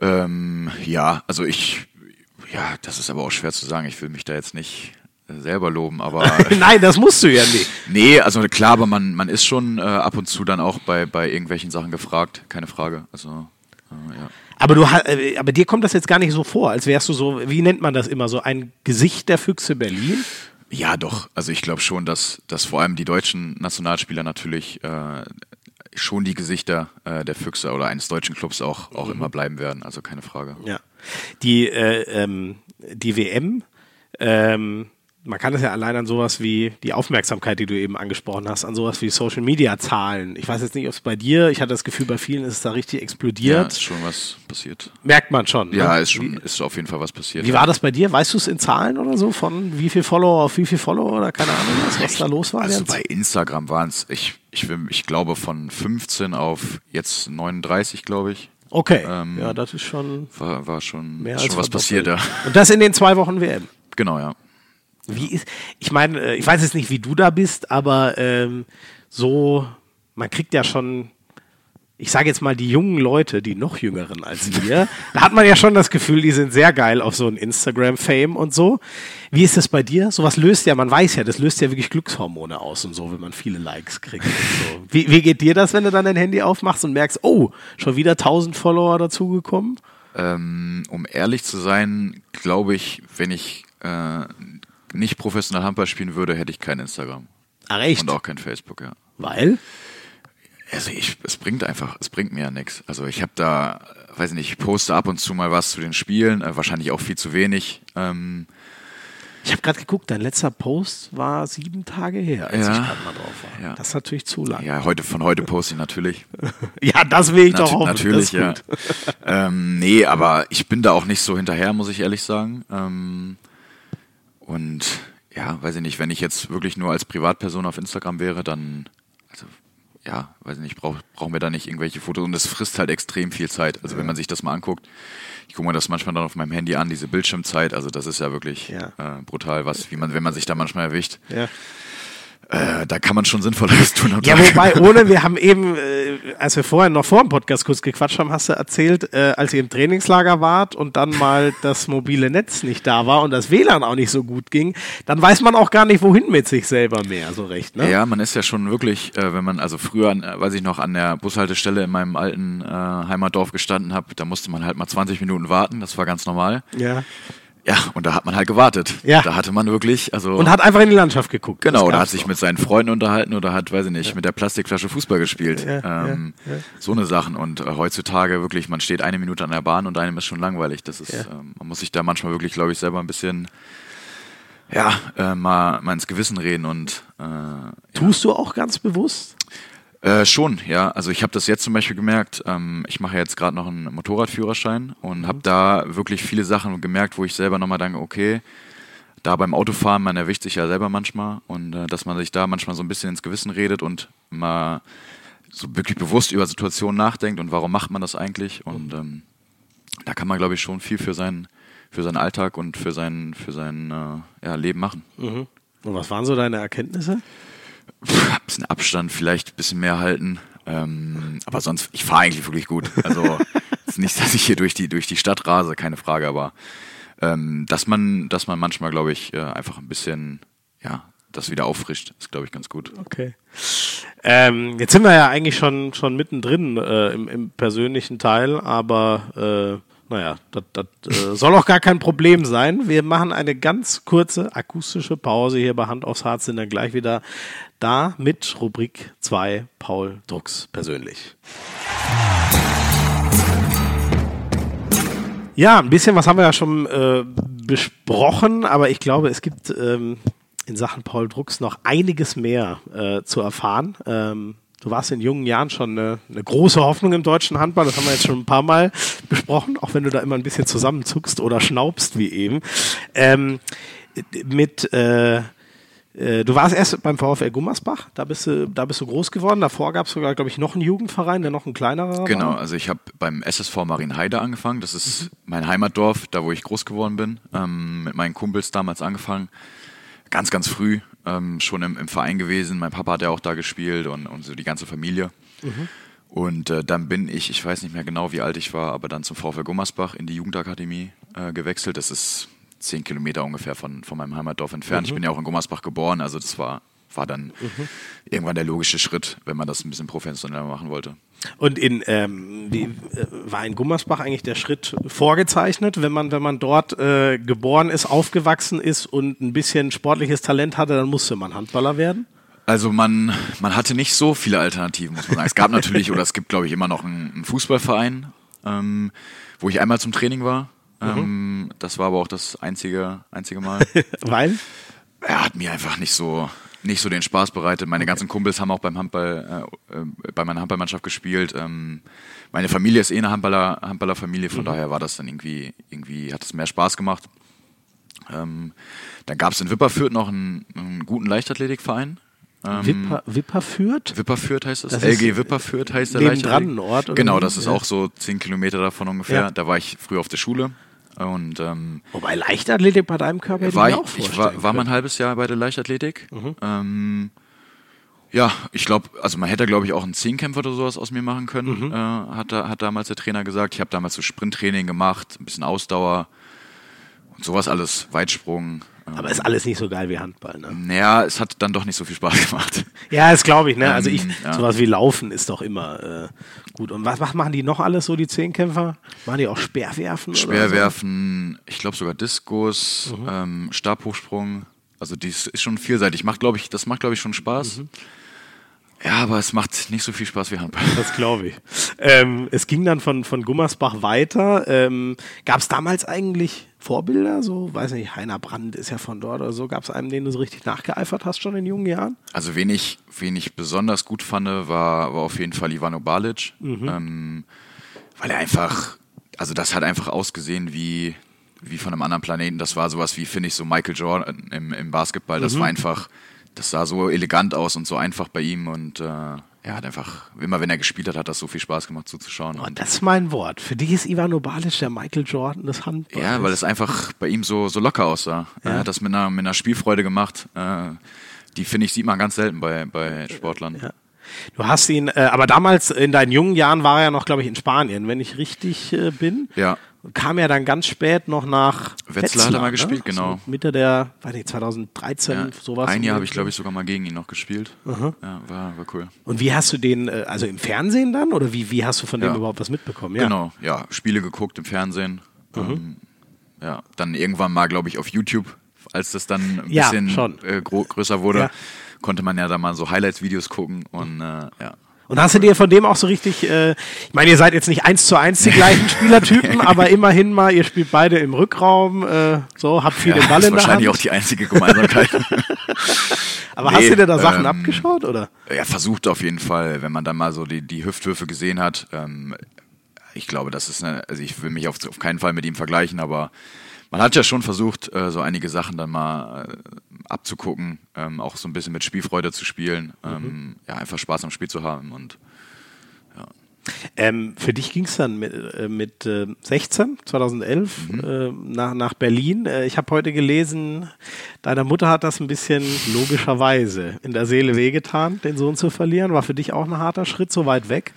Ähm, ja, also ich, ja, das ist aber auch schwer zu sagen. Ich will mich da jetzt nicht äh, selber loben, aber. Nein, das musst du ja nicht. Nee, also klar, aber man, man ist schon äh, ab und zu dann auch bei, bei irgendwelchen Sachen gefragt, keine Frage. Also, äh, ja. Aber du äh, aber dir kommt das jetzt gar nicht so vor, als wärst du so, wie nennt man das immer, so ein Gesicht der Füchse Berlin? Ja, doch. Also ich glaube schon, dass, dass vor allem die deutschen Nationalspieler natürlich äh, schon die Gesichter äh, der Füchse oder eines deutschen Clubs auch, auch mhm. immer bleiben werden. Also keine Frage. Ja. Die, äh, ähm, die WM, ähm, man kann es ja allein an sowas wie die Aufmerksamkeit, die du eben angesprochen hast, an sowas wie Social Media Zahlen. Ich weiß jetzt nicht, ob es bei dir, ich hatte das Gefühl, bei vielen ist es da richtig explodiert. Ja, ist schon was passiert. Merkt man schon. Ja, ne? ist schon, ist auf jeden Fall was passiert. Wie war das bei dir? Weißt du es in Zahlen oder so? Von wie viel Follower auf wie viel Follower oder keine Ahnung, was, was da los war? Also jetzt? bei Instagram waren es, ich, ich, ich glaube, von 15 auf jetzt 39, glaube ich. Okay. Ähm, ja, das ist schon. War, war schon, mehr schon was passiert, ja. Und das in den zwei Wochen WM. Genau, ja. Wie ist, ich meine, äh, ich weiß jetzt nicht, wie du da bist, aber ähm, so, man kriegt ja schon ich sage jetzt mal die jungen Leute, die noch jüngeren als wir, da hat man ja schon das Gefühl, die sind sehr geil auf so ein Instagram-Fame und so. Wie ist das bei dir? Sowas löst ja, man weiß ja, das löst ja wirklich Glückshormone aus und so, wenn man viele Likes kriegt und so. Wie, wie geht dir das, wenn du dann dein Handy aufmachst und merkst, oh, schon wieder 1000 Follower dazugekommen? Ähm, um ehrlich zu sein, glaube ich, wenn ich äh, nicht professionell Handball spielen würde, hätte ich kein Instagram. Ach echt? Und auch kein Facebook, ja. Weil? Also ich, es bringt einfach, es bringt mir ja nichts. Also ich habe da, weiß nicht, ich poste ab und zu mal was zu den Spielen, äh, wahrscheinlich auch viel zu wenig. Ähm, Ich habe gerade geguckt, dein letzter Post war sieben Tage her, als Ja. ich gerade mal drauf war. Ja. Das ist natürlich zu lang. ja, heute von heute poste ich natürlich. Ja, das will ich doch Natu- hoffen. natürlich, ja. ähm, nee, aber ich bin da auch nicht so hinterher, muss ich ehrlich sagen. Ähm, und ja, weiß ich nicht, wenn ich jetzt wirklich nur als Privatperson auf Instagram wäre, dann, also ja, weiß ich nicht, brauch, brauchen wir da nicht irgendwelche Fotos und das frisst halt extrem viel Zeit. Also wenn man sich das mal anguckt, ich gucke mir das manchmal dann auf meinem Handy an, diese Bildschirmzeit, also das ist ja wirklich Ja. Äh, brutal, was, wie man, wenn man sich da manchmal erwischt, Ja. Äh, da kann man schon Sinnvolles tun. am Ja, Tag. wobei, ohne, wir haben eben, äh, als wir vorher noch vor dem Podcast kurz gequatscht haben, hast du erzählt, äh, als ihr im Trainingslager wart und dann mal das mobile Netz nicht da war und das WLAN auch nicht so gut ging, dann weiß man auch gar nicht, wohin mit sich selber mehr, so recht, ne? Ja, man ist ja schon wirklich, äh, wenn man, also früher, äh, weiß ich noch, an der Bushaltestelle in meinem alten äh, Heimatdorf gestanden habe, da musste man halt mal 20 Minuten warten, das war ganz normal. Ja. Ja, und da hat man halt gewartet. Ja. Da hatte man wirklich, also. Und hat einfach in die Landschaft geguckt. Genau, oder hat sich doch. mit seinen Freunden unterhalten oder hat, weiß ich nicht, mit der Plastikflasche Fußball gespielt. Ja, ähm, So eine Sachen. Und äh, heutzutage wirklich, man steht eine Minute an der Bahn und einem ist schon langweilig. Das ist, Ja. ähm, man muss sich da manchmal wirklich, glaube ich, selber ein bisschen, ja, äh, mal, mal ins Gewissen reden und äh, Tust du auch ganz bewusst? Äh, schon, ja. Also ich habe das jetzt zum Beispiel gemerkt. Ähm, ich mache jetzt gerade noch einen Motorradführerschein und habe da wirklich viele Sachen gemerkt, wo ich selber nochmal denke, okay, da beim Autofahren, man erwischt sich ja selber manchmal und äh, dass man sich da manchmal so ein bisschen ins Gewissen redet und mal so wirklich bewusst über Situationen nachdenkt und warum macht man das eigentlich und ähm, da kann man glaube ich schon viel für seinen für seinen Alltag und für sein für sein äh, ja, Leben machen. Und was waren so deine Erkenntnisse? Pff, ein bisschen Abstand, vielleicht ein bisschen mehr halten. Ähm, aber sonst, ich fahre eigentlich wirklich gut. Also es ist nicht, dass ich hier durch die, durch die Stadt rase, keine Frage, aber ähm, dass man, dass man manchmal, glaube ich, äh, einfach ein bisschen, ja, das wieder auffrischt, ist, glaube ich, ganz gut. Okay. Ähm, jetzt sind wir ja eigentlich schon, schon mittendrin äh, im, im persönlichen Teil, aber äh, naja, das, äh, soll auch gar kein Problem sein. Wir machen eine ganz kurze akustische Pause hier bei Hand aufs Herz, sind dann gleich wieder da mit Rubrik 2 Paul Drucks persönlich. Ja, ein bisschen was haben wir ja schon äh, besprochen, aber ich glaube, es gibt ähm, in Sachen Paul Drucks noch einiges mehr äh, zu erfahren. Ähm, du warst in jungen Jahren schon eine, eine große Hoffnung im deutschen Handball, das haben wir jetzt schon ein paar Mal besprochen, auch wenn du da immer ein bisschen zusammenzuckst oder schnaubst wie eben. Ähm, mit äh, äh, Du warst erst beim VfL Gummersbach, da bist du, da bist du groß geworden. Davor gab es sogar, glaube ich, noch einen Jugendverein, der noch ein kleinerer Genau, war. also ich habe beim SSV Marienheide angefangen. Das ist mein Heimatdorf, da wo ich groß geworden bin. Ähm, mit meinen Kumpels damals angefangen. Ganz, ganz früh ähm, schon im, im Verein gewesen. Mein Papa hat ja auch da gespielt und, und so die ganze Familie. Und äh, dann bin ich, ich weiß nicht mehr genau, wie alt ich war, aber dann zum VfL Gummersbach in die Jugendakademie äh, gewechselt. Das ist zehn Kilometer ungefähr von, von meinem Heimatdorf entfernt. Ich bin ja auch in Gummersbach geboren, also das war, war dann irgendwann der logische Schritt, wenn man das ein bisschen professioneller machen wollte. Und in, ähm, wie, äh, war in Gummersbach eigentlich der Schritt vorgezeichnet, wenn man, wenn man dort äh, geboren ist, aufgewachsen ist und ein bisschen sportliches Talent hatte, dann musste man Handballer werden? Also man, man hatte nicht so viele Alternativen, muss man sagen. Es gab natürlich, oder es gibt, glaube ich, immer noch einen, einen Fußballverein, ähm, wo ich einmal zum Training war. Ähm, das war aber auch das einzige, einzige Mal. Weil? er hat mir einfach nicht so nicht so den Spaß bereitet. Meine ganzen Kumpels haben auch beim Handball äh, äh, bei meiner Handballmannschaft gespielt. Ähm, meine Familie ist eh eine Handballer Handballerfamilie, von daher war das dann irgendwie irgendwie hat es mehr Spaß gemacht. Ähm, dann gab es in Wipperfürth noch einen, einen guten Leichtathletikverein. Ähm, Wipper, Wipper führt? Wipperfürth heißt das. Das LG Wipperfürth heißt der Leichtathletik. Ort, Genau, das ist auch so zehn Kilometer davon ungefähr. Ja. Da war ich früher auf der Schule und ähm, Wobei Leichtathletik bei deinem Körper hätte war ich auch ich war, war mal ein können. halbes Jahr bei der Leichtathletik. Ähm, Ja, ich glaube, also man hätte, glaube ich, auch einen Zehnkämpfer oder sowas aus mir machen können, mhm. äh, hat, hat damals der Trainer gesagt. Ich habe damals so Sprinttraining gemacht, ein bisschen Ausdauer und sowas alles, Weitsprung. Aber ist alles nicht so geil wie Handball, ne? Naja, es hat dann doch nicht so viel Spaß gemacht. Ja, das glaube ich, ne? Also ich, ähm, ja. sowas wie Laufen ist doch immer äh, gut. Und was, was machen die noch alles so, die Zehnkämpfer? Machen die auch Speerwerfen? Speerwerfen, so? ich glaube sogar Diskus, mhm. ähm, Stabhochsprung. Also dies ist schon vielseitig. Macht, glaube ich, das macht, glaube ich, schon Spaß. Mhm. Ja, aber es macht nicht so viel Spaß wie Handball. Das glaube ich. Ähm, es ging dann von, von Gummersbach weiter. Ähm, Gab es damals eigentlich Vorbilder? So, weiß nicht, Heiner Brandt ist ja von dort oder so. Gab es einen, den du so richtig nachgeeifert hast schon in jungen Jahren? Also, wen ich, wen ich besonders gut fand, war, war auf jeden Fall Ivano Balic. Mhm. Ähm, weil er einfach, also das hat einfach ausgesehen wie, wie von einem anderen Planeten. Das war sowas wie, finde ich, so Michael Jordan im, im Basketball. Das mhm. war einfach das sah so elegant aus und so einfach bei ihm und äh, er hat einfach, immer wenn er gespielt hat, hat das so viel Spaß gemacht zuzuschauen. Oh, das ist mein Wort. Für dich ist Ivan Obalic der Michael Jordan des Handballs. Ja, weil es einfach bei ihm so, so locker aussah. Ja. Er hat das mit einer, mit einer Spielfreude gemacht. Äh, die, finde ich, sieht man ganz selten bei, bei Sportlern. Ja. Du hast ihn, äh, aber damals in deinen jungen Jahren war er ja noch, glaube ich, in Spanien, wenn ich richtig äh, bin. Ja kam ja dann ganz spät noch nach Wetzlar, Wetzlar hat er mal ne? gespielt, genau. So Mitte der, weiß nicht, 2013, ja, sowas. Ein Jahr habe ich, glaube ich, sogar mal gegen ihn noch gespielt. Ja, war, war cool. Und wie hast du den, äh, also im Fernsehen dann? Oder wie, wie hast du von dem überhaupt was mitbekommen? Ja. Genau, ja, Spiele geguckt im Fernsehen. Mhm. Ähm, ja, dann irgendwann mal, glaube ich, auf YouTube, als das dann ein bisschen äh, größer wurde, konnte man ja da mal so Highlights-Videos gucken und äh, ja. Und hast du dir von dem auch so richtig, äh, ich meine, ihr seid jetzt nicht eins zu eins die gleichen Spielertypen, aber immerhin mal, ihr spielt beide im Rückraum, äh, so, habt viele ja, Ball in der Hand. wahrscheinlich auch die einzige Gemeinsamkeit. aber nee, hast du dir da Sachen ähm, abgeschaut, oder? Ja, versucht auf jeden Fall, wenn man dann mal so die, die Hüftwürfe gesehen hat. Ähm, ich glaube, das ist eine, also ich will mich auf, auf keinen Fall mit ihm vergleichen, aber man hat ja schon versucht, äh, so einige Sachen dann mal äh, abzugucken, ähm, auch so ein bisschen mit Spielfreude zu spielen, ähm, mhm. ja, einfach Spaß am Spiel zu haben und ja. Ähm, für dich ging es dann mit, äh, mit äh, 16, 2011 mhm. äh, nach, nach Berlin. Äh, ich habe heute gelesen, deiner Mutter hat das ein bisschen logischerweise in der Seele wehgetan, den Sohn zu verlieren. War für dich auch ein harter Schritt, so weit weg?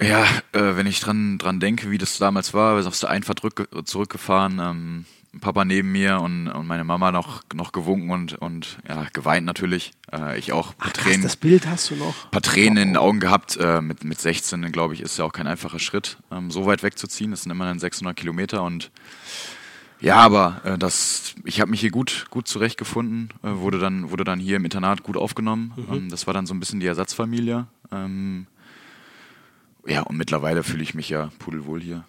Ja, äh, wenn ich dran, dran denke, wie das damals war, wir sind aus der Einfahrt zurückgefahren, ähm, Papa neben mir und, und meine Mama noch, noch gewunken und, und ja, geweint natürlich. Äh, ich auch. Ach, Tränen, das Bild hast du noch? paar Tränen oh. in den Augen gehabt. Äh, mit, mit 16, glaube ich, ist ja auch kein einfacher Schritt, ähm, so weit wegzuziehen. Das sind immerhin 600 Kilometer und ja, aber äh, das, ich habe mich hier gut, gut zurechtgefunden, äh, wurde, dann, wurde dann hier im Internat gut aufgenommen. Mhm. Ähm, das war dann so ein bisschen die Ersatzfamilie. Ähm, ja, und mittlerweile fühle ich mich ja pudelwohl hier.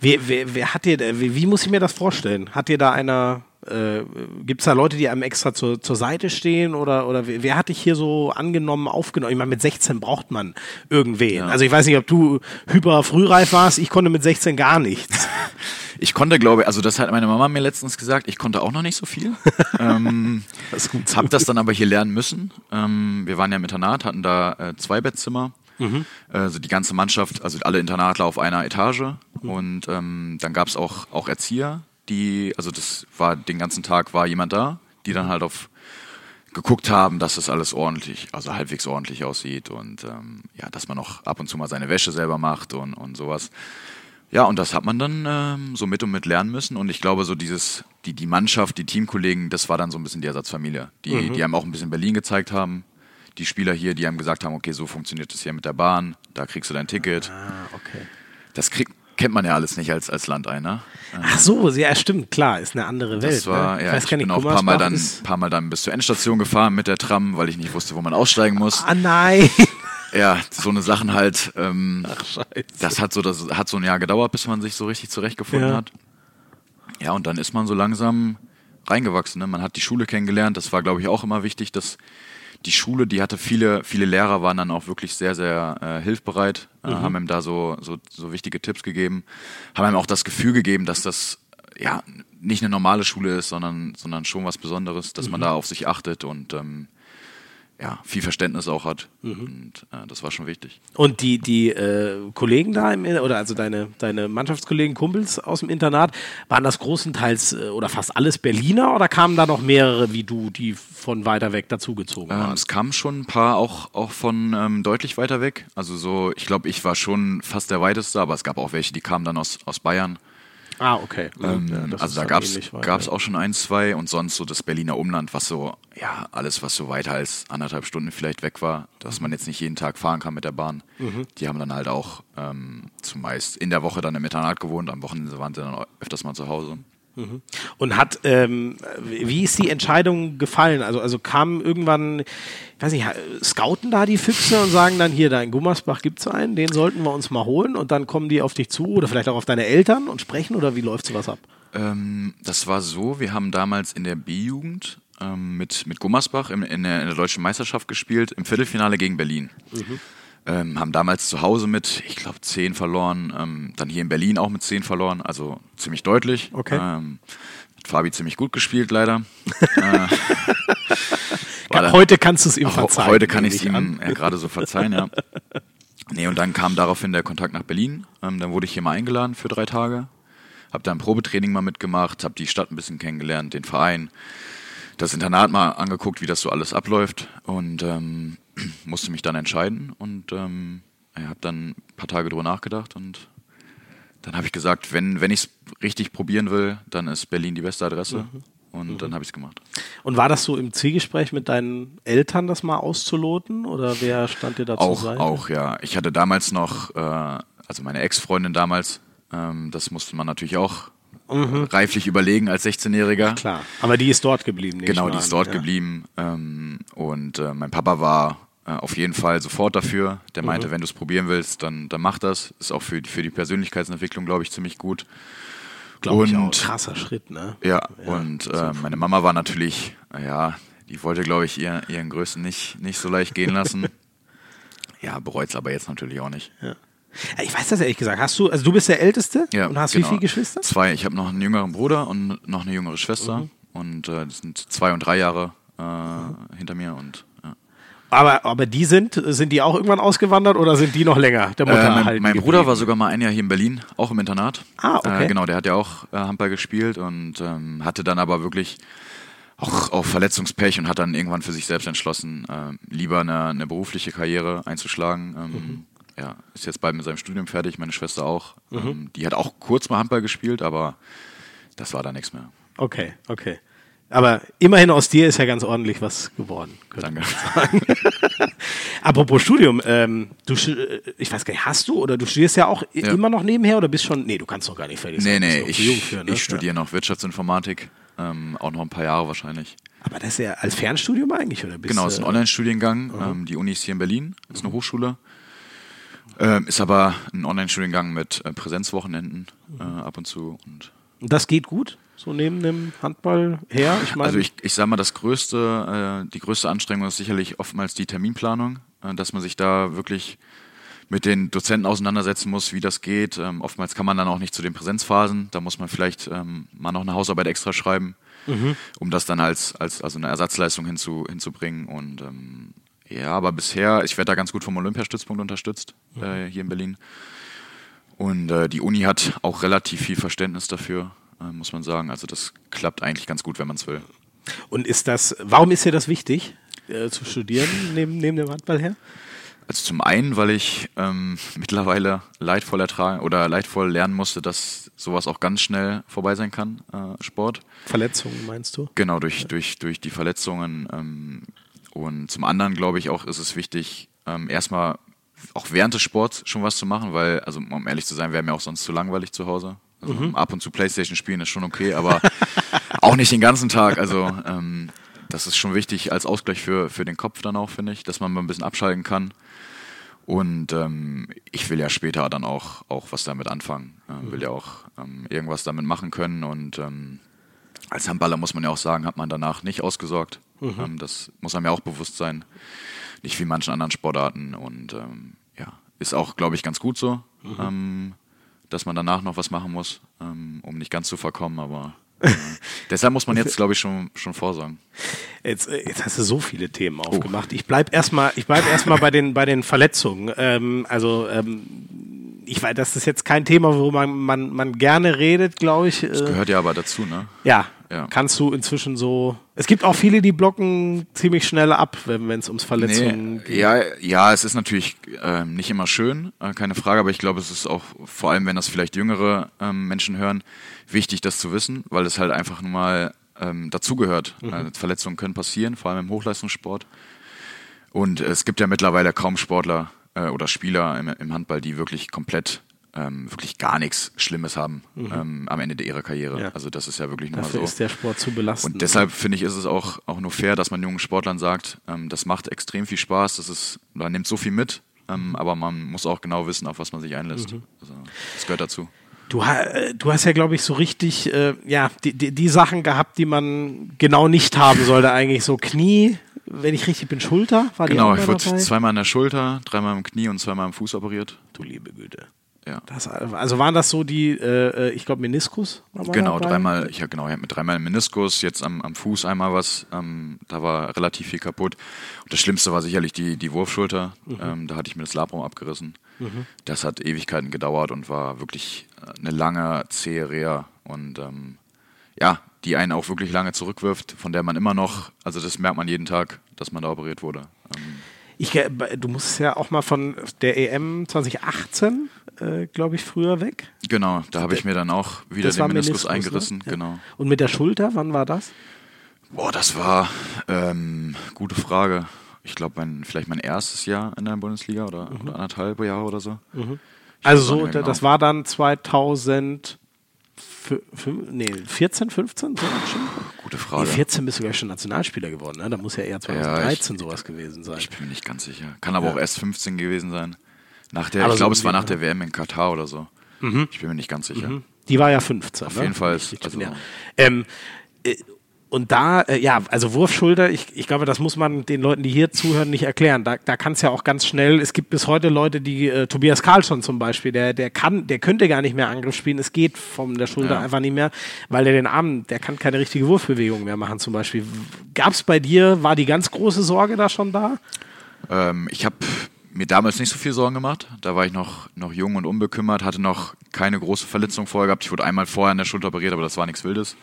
Wer, wer, wer hat dir, wie, wie muss ich mir das vorstellen? Hat dir da einer, äh, gibt es da Leute, die einem extra zur, zur Seite stehen oder, oder wer, wer hat dich hier so angenommen, aufgenommen? Ich meine, mit 16 braucht man irgendwen. Ja. Also ich weiß nicht, ob du hyper frühreif warst, ich konnte mit 16 gar nichts. Ich konnte, glaube ich, also das hat meine Mama mir letztens gesagt, ich konnte auch noch nicht so viel. ähm, das. Hab das dann aber hier lernen müssen. Ähm, wir waren ja im Internat, hatten da äh, zwei Bettzimmer Mhm. Also die ganze Mannschaft, also alle Internatler auf einer Etage. Mhm. Und ähm, dann gab es auch, auch Erzieher, die, also das war den ganzen Tag war jemand da, die dann halt auf geguckt haben, dass das alles ordentlich, also halbwegs ordentlich aussieht und ähm, ja, dass man auch ab und zu mal seine Wäsche selber macht und, und sowas. Ja, und das hat man dann ähm, so mit und mit lernen müssen. Und ich glaube, so dieses, die, die Mannschaft, die Teamkollegen, das war dann so ein bisschen die Ersatzfamilie, die, mhm. die einem auch ein bisschen Berlin gezeigt haben, die Spieler hier, die haben gesagt haben, okay, so funktioniert das hier mit der Bahn, da kriegst du dein Ticket. Ah, okay. Das krieg, kennt man ja alles nicht als, als Landeiner. Ach so, ja, stimmt, klar, ist eine andere Welt. Das war, ne? ja, ich, ich bin auch ein paar Mal, dann, paar Mal dann bis zur Endstation gefahren mit der Tram, weil ich nicht wusste, wo man aussteigen muss. Ah, nein! Ja, so eine Sachen halt. Ähm, Ach, scheiße. Das hat so, das hat so ein Jahr gedauert, bis man sich so richtig zurechtgefunden ja. hat. Ja, und dann ist man so langsam reingewachsen. Ne? Man hat die Schule kennengelernt. Das war, glaube ich, auch immer wichtig, dass die Schule, die hatte viele, viele Lehrer waren dann auch wirklich sehr, sehr äh, hilfbereit, äh, mhm. haben ihm da so, so, so wichtige Tipps gegeben, haben ihm auch das Gefühl gegeben, dass das ja nicht eine normale Schule ist, sondern, sondern schon was Besonderes, dass mhm. man da auf sich achtet und ähm, ja, viel Verständnis auch hat. Mhm. Und äh, das war schon wichtig. Und die, die äh, Kollegen da, im, oder also deine, deine Mannschaftskollegen, Kumpels aus dem Internat, waren das großenteils äh, oder fast alles Berliner oder kamen da noch mehrere wie du, die von weiter weg dazugezogen ähm, waren? es kamen schon ein paar auch, auch von ähm, deutlich weiter weg. Also so, ich glaube, ich war schon fast der weiteste, aber es gab auch welche, die kamen dann aus, aus Bayern. Ah, okay. Ähm, Ja, also da gab es auch schon ein, zwei und sonst so das Berliner Umland, was so, ja, alles, was so weiter als anderthalb Stunden vielleicht weg war, dass man jetzt nicht jeden Tag fahren kann mit der Bahn. Mhm. Die haben dann halt auch ähm, zumeist in der Woche dann im Internat gewohnt, am Wochenende waren sie dann öfters mal zu Hause. Und hat, ähm, wie ist die Entscheidung gefallen? Also, also kamen irgendwann, ich weiß nicht, scouten da die Füchse und sagen dann, hier, da in Gummersbach gibt es einen, den sollten wir uns mal holen und dann kommen die auf dich zu oder vielleicht auch auf deine Eltern und sprechen oder wie läuft sowas ab? Ähm, das war so, wir haben damals in der B-Jugend ähm, mit, mit Gummersbach im, in, der, in der deutschen Meisterschaft gespielt, im Viertelfinale gegen Berlin. Ähm, haben damals zu Hause mit, ich glaube, 10 verloren, ähm, dann hier in Berlin auch mit 10 verloren, also ziemlich deutlich. Okay. Ähm, hat Fabi ziemlich gut gespielt, leider. äh, dann- Heute kannst du es ihm verzeihen. Heute kann ich es ihm äh, gerade so verzeihen, ja. Nee, und dann kam daraufhin der Kontakt nach Berlin. Ähm, dann wurde ich hier mal eingeladen für drei Tage. Hab da ein Probetraining mal mitgemacht, hab die Stadt ein bisschen kennengelernt, den Verein, das Internat mal angeguckt, wie das so alles abläuft und ähm, musste mich dann entscheiden und ähm, ja, habe dann ein paar Tage drüber nachgedacht und dann habe ich gesagt, wenn, wenn ich es richtig probieren will, dann ist Berlin die beste Adresse und dann habe ich es gemacht. Und war das so im Zielgespräch mit deinen Eltern, das mal auszuloten oder wer stand dir dazu Auch, Seite? auch, ja. Ich hatte damals noch, äh, also meine Ex-Freundin damals, ähm, das musste man natürlich auch reiflich überlegen als 16-Jähriger. Klar, aber die ist dort geblieben. Genau, die an, ist dort ja. geblieben. Ähm, und äh, mein Papa war äh, auf jeden Fall sofort dafür. Der Mhm. meinte, wenn du es probieren willst, dann, dann mach das. Ist auch für, die- für die Persönlichkeitsentwicklung, glaube ich, ziemlich gut. Glaube ich auch. Und- Krasser Schritt, ne? Ja, und äh, meine Mama war natürlich, ja, die wollte, glaube ich, ihr, ihren Größten nicht, nicht so leicht gehen lassen. ja, bereut es aber jetzt natürlich auch nicht. Ja, Ich weiß das ehrlich gesagt. Hast du, also du bist der Älteste Ja, und hast genau. wie viele Geschwister? Zwei. Ich habe noch einen jüngeren Bruder und noch eine jüngere Schwester. Mhm. Und äh, das sind zwei und drei Jahre äh, hinter mir. Und ja. Aber, aber die sind, sind die auch irgendwann ausgewandert oder sind die noch länger der Mutter Äh, mein mein? Bruder war sogar mal ein Jahr hier in Berlin, auch im Internat. Ah, okay. Äh, genau, der hat ja auch äh, Handball gespielt und ähm, hatte dann aber wirklich auch, auch Verletzungspech und hat dann irgendwann für sich selbst entschlossen, äh, lieber eine, eine berufliche Karriere einzuschlagen. Ähm, Mhm. Ja, ist jetzt bald mit seinem Studium fertig, meine Schwester auch. Mhm. Ähm, die hat auch kurz mal Handball gespielt, aber das war dann nichts mehr. Okay, okay. Aber immerhin aus dir ist ja ganz ordentlich was geworden. Danke. Apropos Studium, ähm, du, äh, ich weiß gar nicht, hast du oder du studierst ja auch Ja. immer noch nebenher oder bist schon, nee, du kannst noch gar nicht fertig Nee, sein. nee, noch ich, für, ne? ich studiere noch Wirtschaftsinformatik, ähm, auch noch ein paar Jahre wahrscheinlich. Ja. Aber das ist ja als Fernstudium eigentlich, oder bist Genau, es ist ein äh, Online-Studiengang. Ähm, die Uni ist hier in Berlin, ist eine Hochschule. Ähm, ist aber ein Online-Studiengang mit äh, Präsenzwochenenden äh, ab und zu. Und das geht gut, so neben dem Handball her? Ich meine, also ich, ich sag mal, das größte, äh, die größte Anstrengung ist sicherlich oftmals die Terminplanung, äh, dass man sich da wirklich mit den Dozenten auseinandersetzen muss, wie das geht. Ähm, oftmals kann man dann auch nicht zu den Präsenzphasen. Da muss man vielleicht ähm, mal noch eine Hausarbeit extra schreiben, um das dann als, als also eine Ersatzleistung hinzu, hinzubringen. Und ähm, ja, aber bisher, ich werde da ganz gut vom Olympiastützpunkt unterstützt, äh, hier in Berlin. Und äh, die Uni hat auch relativ viel Verständnis dafür, äh, muss man sagen. Also das klappt eigentlich ganz gut, wenn man es will. und ist das, warum ist dir das wichtig, äh, zu studieren neben, neben dem Handball her? Also zum einen, weil ich ähm, mittlerweile leidvoll ertragen oder leidvoll lernen musste, dass sowas auch ganz schnell vorbei sein kann, äh, Sport. Verletzungen meinst du? Genau, durch, durch, durch die Verletzungen. Ähm, und zum anderen, glaube ich, auch ist es wichtig, ähm, erstmal auch während des Sports schon was zu machen, weil, also um ehrlich zu sein, wäre mir auch sonst zu langweilig zu Hause. Also ab und zu Playstation spielen ist schon okay, aber auch nicht den ganzen Tag. Also ähm, das ist schon wichtig als Ausgleich für, für den Kopf dann auch, finde ich, dass man mal ein bisschen abschalten kann. Und ähm, ich will ja später dann auch, auch was damit anfangen. Äh, will ja auch ähm, irgendwas damit machen können. Und ähm, als Handballer muss man ja auch sagen, hat man danach nicht ausgesorgt. Ähm, das muss einem ja auch bewusst sein. Nicht wie manchen anderen Sportarten. Und ähm, ja, ist auch, glaube ich, ganz gut so, ähm, dass man danach noch was machen muss, ähm, um nicht ganz zu verkommen. Aber Deshalb muss man jetzt, glaube ich, schon, schon vorsorgen. Jetzt, äh, jetzt hast du so viele Themen aufgemacht. Ich bleib erstmal, bleib erstmal bei den, bei den Verletzungen. Ähm, also, ich weiß, das ist jetzt kein Thema, worüber man, man, man gerne redet, glaube ich. Das Äh, gehört ja aber dazu, ne? ja, Ja. kannst du inzwischen so. Es gibt auch viele, die blocken ziemlich schnell ab, wenn es ums Verletzungen Nee, ja, ja, es ist natürlich ähm, nicht immer schön, äh, keine Frage, aber ich glaube, es ist auch, vor allem wenn das vielleicht jüngere ähm, Menschen hören, wichtig, das zu wissen, weil es halt einfach nun mal ähm, dazugehört. Äh, Verletzungen können passieren, vor allem im Hochleistungssport. Und es gibt ja mittlerweile kaum Sportler äh, oder Spieler im, im Handball, die wirklich komplett, ähm, wirklich gar nichts Schlimmes haben ähm, am Ende ihrer Karriere. Ja. Also das ist ja wirklich nur Dafür so. ist der Sport zu belastend. Und deshalb finde ich, ist es auch, auch nur fair, dass man jungen Sportlern sagt, ähm, das macht extrem viel Spaß, das ist, man nimmt so viel mit, ähm, aber man muss auch genau wissen, auf was man sich einlässt. Also, das gehört dazu. Du, du hast ja, glaube ich, so richtig, äh, ja, die, die, die Sachen gehabt, die man genau nicht haben sollte, eigentlich so Knie, wenn ich richtig bin, Schulter, war Genau, ich wurde dabei? zweimal in der Schulter, dreimal im Knie und zweimal im Fuß operiert. Du liebe Güte. Ja. Das, also waren das so die, äh, äh, ich glaube, Meniskus? Genau, dabei? dreimal, ich, ja, genau, ich hatte mit dreimal Meniskus, jetzt am, am Fuß einmal was, ähm, da war relativ viel kaputt. Und das Schlimmste war sicherlich die, die Wurfschulter, ähm, da hatte ich mir das Labrum abgerissen. Das hat Ewigkeiten gedauert und war wirklich äh, eine lange, zähe Reha und ähm, ja, die einen auch wirklich lange zurückwirft, von der man immer noch, also das merkt man jeden Tag, dass man da operiert wurde. Ähm, Ich, äh, du musstest ja auch mal von der EM 2018, äh, glaube ich, früher weg. genau, da habe ich mir dann auch wieder Das den Meniskus, Meniskus, eingerissen, ne? Ja. genau. Und mit der Schulter, wann war das? Boah, das war ähm, gute Frage. Ich glaube, mein, vielleicht mein erstes Jahr in der Bundesliga oder, oder anderthalb Jahre oder so. Ich Also so, genau. das war dann 2000, nee, 14, 15, so schon? Gute Nee, Frage. 14 bist du gleich schon Nationalspieler geworden, ne? Da muss ja eher 2013 sowas gewesen sein. Ich bin mir nicht ganz sicher. Kann aber auch erst 15 gewesen sein. Nach der, Aber ich so glaube, um es war nach der WM in Katar oder so. Ich bin mir nicht ganz sicher. Die war ja 15. Auf ne? jeden Fall, Richtig, also- ja. ähm, äh, und da, äh, ja, also Wurfschulter, ich, ich glaube, das muss man den Leuten, die hier zuhören, nicht erklären. Da, da kann es ja auch ganz schnell, es gibt bis heute Leute, die, äh, Tobias Karlsson zum Beispiel, der, der kann, der könnte gar nicht mehr Angriff spielen, es geht von der Schulter Ja. einfach nicht mehr, weil der den Arm, der kann keine richtige Wurfbewegung mehr machen zum Beispiel. Gab es bei dir, war die ganz große Sorge da schon da? Ähm, ich habe mir damals nicht so viel Sorgen gemacht. Da war ich noch, noch jung und unbekümmert, hatte noch keine große Verletzung vorher gehabt. Ich wurde einmal vorher an der Schulter operiert, aber das war nichts Wildes.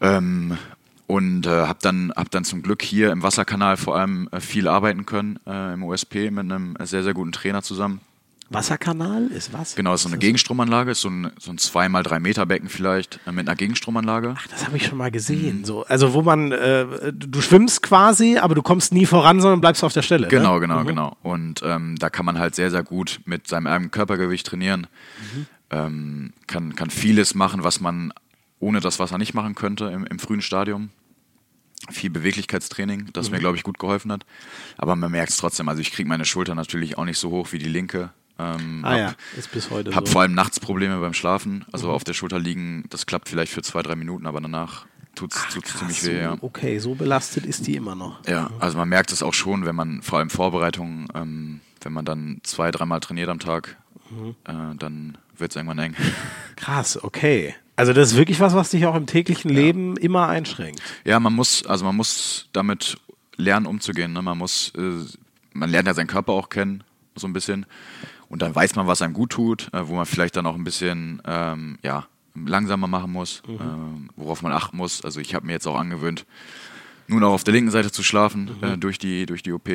Ähm, und äh, habe dann, hab dann zum Glück hier im Wasserkanal vor allem äh, viel arbeiten können, äh, im OSP mit einem sehr, sehr guten Trainer zusammen. Wasserkanal ist was? Genau, ist so eine Gegenstromanlage, ist so ein, so ein 2 mal 3 Meter Becken vielleicht äh, mit einer Gegenstromanlage. Ach, das habe ich schon mal Mhm. gesehen. So, also wo man, äh, du schwimmst quasi, aber du kommst nie voran, sondern bleibst auf der Stelle. Genau, ne? genau, genau. Und ähm, da kann man halt sehr, sehr gut mit seinem eigenen Körpergewicht trainieren. Ähm, kann, kann vieles machen, was man ohne das Wasser nicht machen könnte im, im frühen Stadium. Viel Beweglichkeitstraining, das Mhm. mir, glaube ich, gut geholfen hat. Aber man merkt es trotzdem. Also ich kriege meine Schulter natürlich auch nicht so hoch wie die linke. Ähm, Ah hab, ja, ist bis heute hab so. Mhm. vor allem nachts Probleme beim Schlafen. Also auf der Schulter liegen, das klappt vielleicht für zwei, drei Minuten, aber danach tut es ziemlich weh. Ja. Okay, so belastet ist die immer noch. Ja, also man merkt es auch schon, wenn man vor allem Vorbereitungen, ähm, wenn man dann zwei, dreimal trainiert am Tag, Mhm. äh, dann wird es irgendwann eng. Krass, okay. Also das ist wirklich was, was dich auch im täglichen Leben immer einschränkt. ja, man muss, also man muss damit lernen, umzugehen. Ne? Man muss, äh, man lernt ja seinen Körper auch kennen, so ein bisschen. Und dann weiß man, was einem gut tut, äh, wo man vielleicht dann auch ein bisschen, ähm, ja, langsamer machen muss, ähm, worauf man achten muss. Also ich habe mir jetzt auch angewöhnt, nur noch auf der linken Seite zu schlafen äh, durch die durch die OP.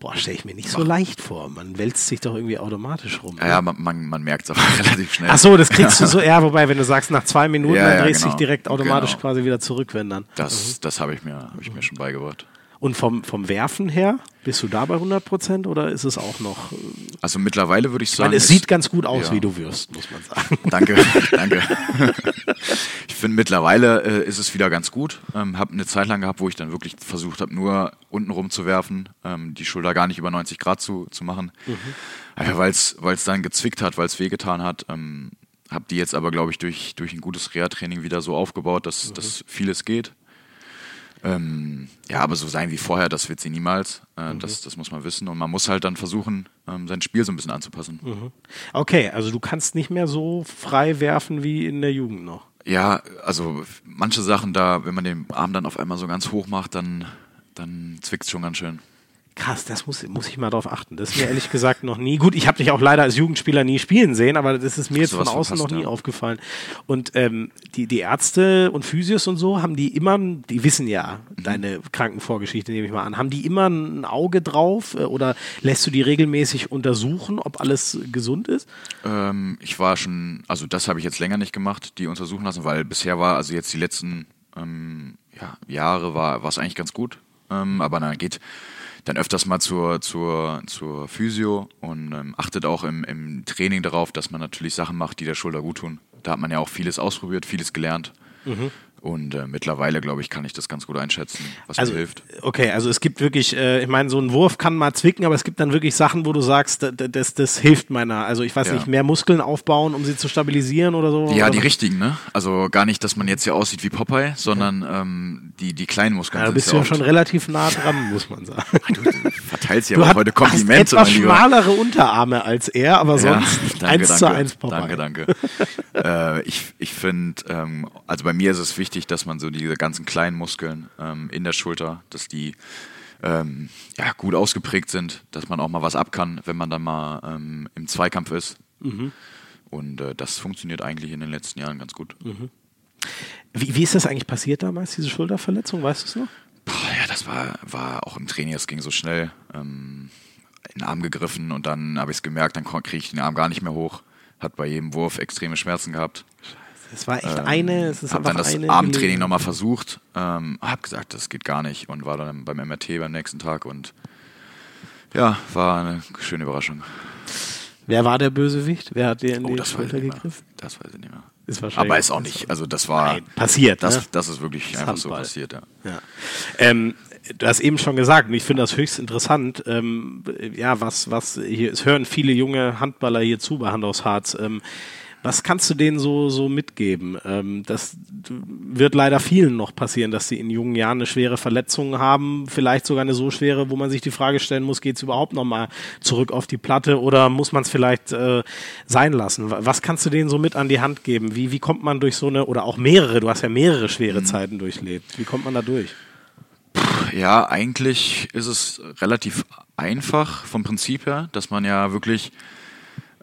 Boah, stelle ich mir nicht so leicht vor. Man wälzt sich doch irgendwie automatisch rum. Ja, ja man, man, man merkt es aber relativ schnell. Ach so, das kriegst du so, ja, wobei, wenn du sagst, nach zwei Minuten, Ja, dann ja, drehst du genau. dich direkt automatisch Genau. quasi wieder zurück, wenn dann. Das, das habe ich, mir, hab ich mir schon beigebracht. Und vom, vom Werfen her, bist du da bei 100 Prozent oder ist es auch noch? äh, Also mittlerweile würde ich sagen. meine, es sieht ganz gut aus, ja. wie du wirst, muss man sagen. Danke, danke. Ich finde, mittlerweile äh, ist es wieder ganz gut. Ähm, habe eine Zeit lang gehabt, wo ich dann wirklich versucht habe, nur unten rum zu werfen, ähm, die Schulter gar nicht über 90 Grad zu, zu machen. Einfach weil es dann gezwickt hat, weil es wehgetan hat. Ähm, habe die jetzt aber, glaube ich, durch, durch ein gutes Reha-Training wieder so aufgebaut, dass, dass vieles geht. Ähm, ja, aber so sein wie vorher, das wird sie niemals. Äh, das, das muss man wissen. Und man muss halt dann versuchen, ähm, sein Spiel so ein bisschen anzupassen. Okay, also du kannst nicht mehr so frei werfen wie in der Jugend noch. Ja, also manche Sachen da, wenn man den Arm dann auf einmal so ganz hoch macht, dann, dann zwickt es schon ganz schön. Krass, das muss, muss ich mal drauf achten. Das ist mir ehrlich gesagt noch nie. Gut, ich habe dich auch leider als Jugendspieler nie spielen sehen, aber das ist mir jetzt von außen noch nie ja. aufgefallen. Und ähm, die, die Ärzte und Physios und so, haben die immer, die wissen ja mhm. deine Krankenvorgeschichte, nehme ich mal an, haben die immer ein Auge drauf äh, oder lässt du die regelmäßig untersuchen, ob alles gesund ist? Ähm, ich war schon, also das habe ich jetzt länger nicht gemacht, die untersuchen lassen, weil bisher war, also jetzt die letzten ähm, ja, Jahre war es eigentlich ganz gut. Ähm, aber dann geht dann öfters mal zur, zur, zur Physio und ähm, achtet auch im, im Training darauf, dass man natürlich Sachen macht, die der Schulter gut tun. Da hat man ja auch vieles ausprobiert, vieles gelernt. Mhm. Und äh, mittlerweile, glaube ich, kann ich das ganz gut einschätzen, was also, mir hilft. Okay, also es gibt wirklich, äh, ich meine, so ein Wurf kann mal zwicken, aber es gibt dann wirklich Sachen, wo du sagst, das, das hilft meiner. Also ich weiß ja. nicht, mehr Muskeln aufbauen, um sie zu stabilisieren oder so? Ja, oder? die richtigen, ne? Also gar nicht, dass man jetzt hier aussieht wie Popeye, sondern ja. ähm, die, die kleinen Muskeln. Ja, du bist ja schon relativ nah dran, muss man sagen. Du, du verteilst ja heute Komplimente. Du hast etwas schmalere Unterarme als er, aber sonst ja, danke, 1 danke, zu 1 Popeye. Danke, danke. äh, ich ich finde, ähm, also bei mir ist es wichtig, dass man so diese diese ganzen kleinen Muskeln ähm, in der Schulter, dass die ähm, ja, gut ausgeprägt sind, dass man auch mal was ab kann, wenn man dann mal ähm, im Zweikampf ist. Mhm. Und äh, das funktioniert eigentlich in den letzten Jahren ganz gut. Mhm. Wie, wie ist das eigentlich passiert damals, diese Schulterverletzung? Weißt du es noch? Boah, ja, das war, war auch im Training, es ging so schnell. Ähm, in den Arm gegriffen und dann habe ich es gemerkt, dann kriege ich den Arm gar nicht mehr hoch. Hat bei jedem Wurf extreme Schmerzen gehabt. Es war echt ähm, eine. Es ist hab dann das Abendtraining nochmal versucht, ähm, hab gesagt, das geht gar nicht und war dann beim MRT beim nächsten Tag und ja, war eine schöne Überraschung. Wer war der Bösewicht? Wer hat dir in oh, das Schulter gegriffen? Das weiß ich nicht mehr. Ist wahrscheinlich Aber ist auch nicht, also das war Nein, passiert. Das, ne? das ist wirklich das einfach Handball. so passiert, ja. ja. Ähm, du hast eben schon gesagt, und ich finde das höchst interessant, ähm, ja, was, was, hier, es hören viele junge Handballer hier zu bei Hand aus Harz. Ähm, was kannst du denen so, so mitgeben? Ähm, das wird leider vielen noch passieren, dass sie in jungen Jahren eine schwere Verletzung haben, vielleicht sogar eine so schwere, wo man sich die Frage stellen muss, geht es überhaupt nochmal zurück auf die Platte oder muss man es vielleicht äh, sein lassen? Was kannst du denen so mit an die Hand geben? Wie, wie kommt man durch so eine, oder auch mehrere, du hast ja mehrere schwere mhm. Zeiten durchlebt, wie kommt man da durch? Ja, eigentlich ist es relativ einfach vom Prinzip her, dass man ja wirklich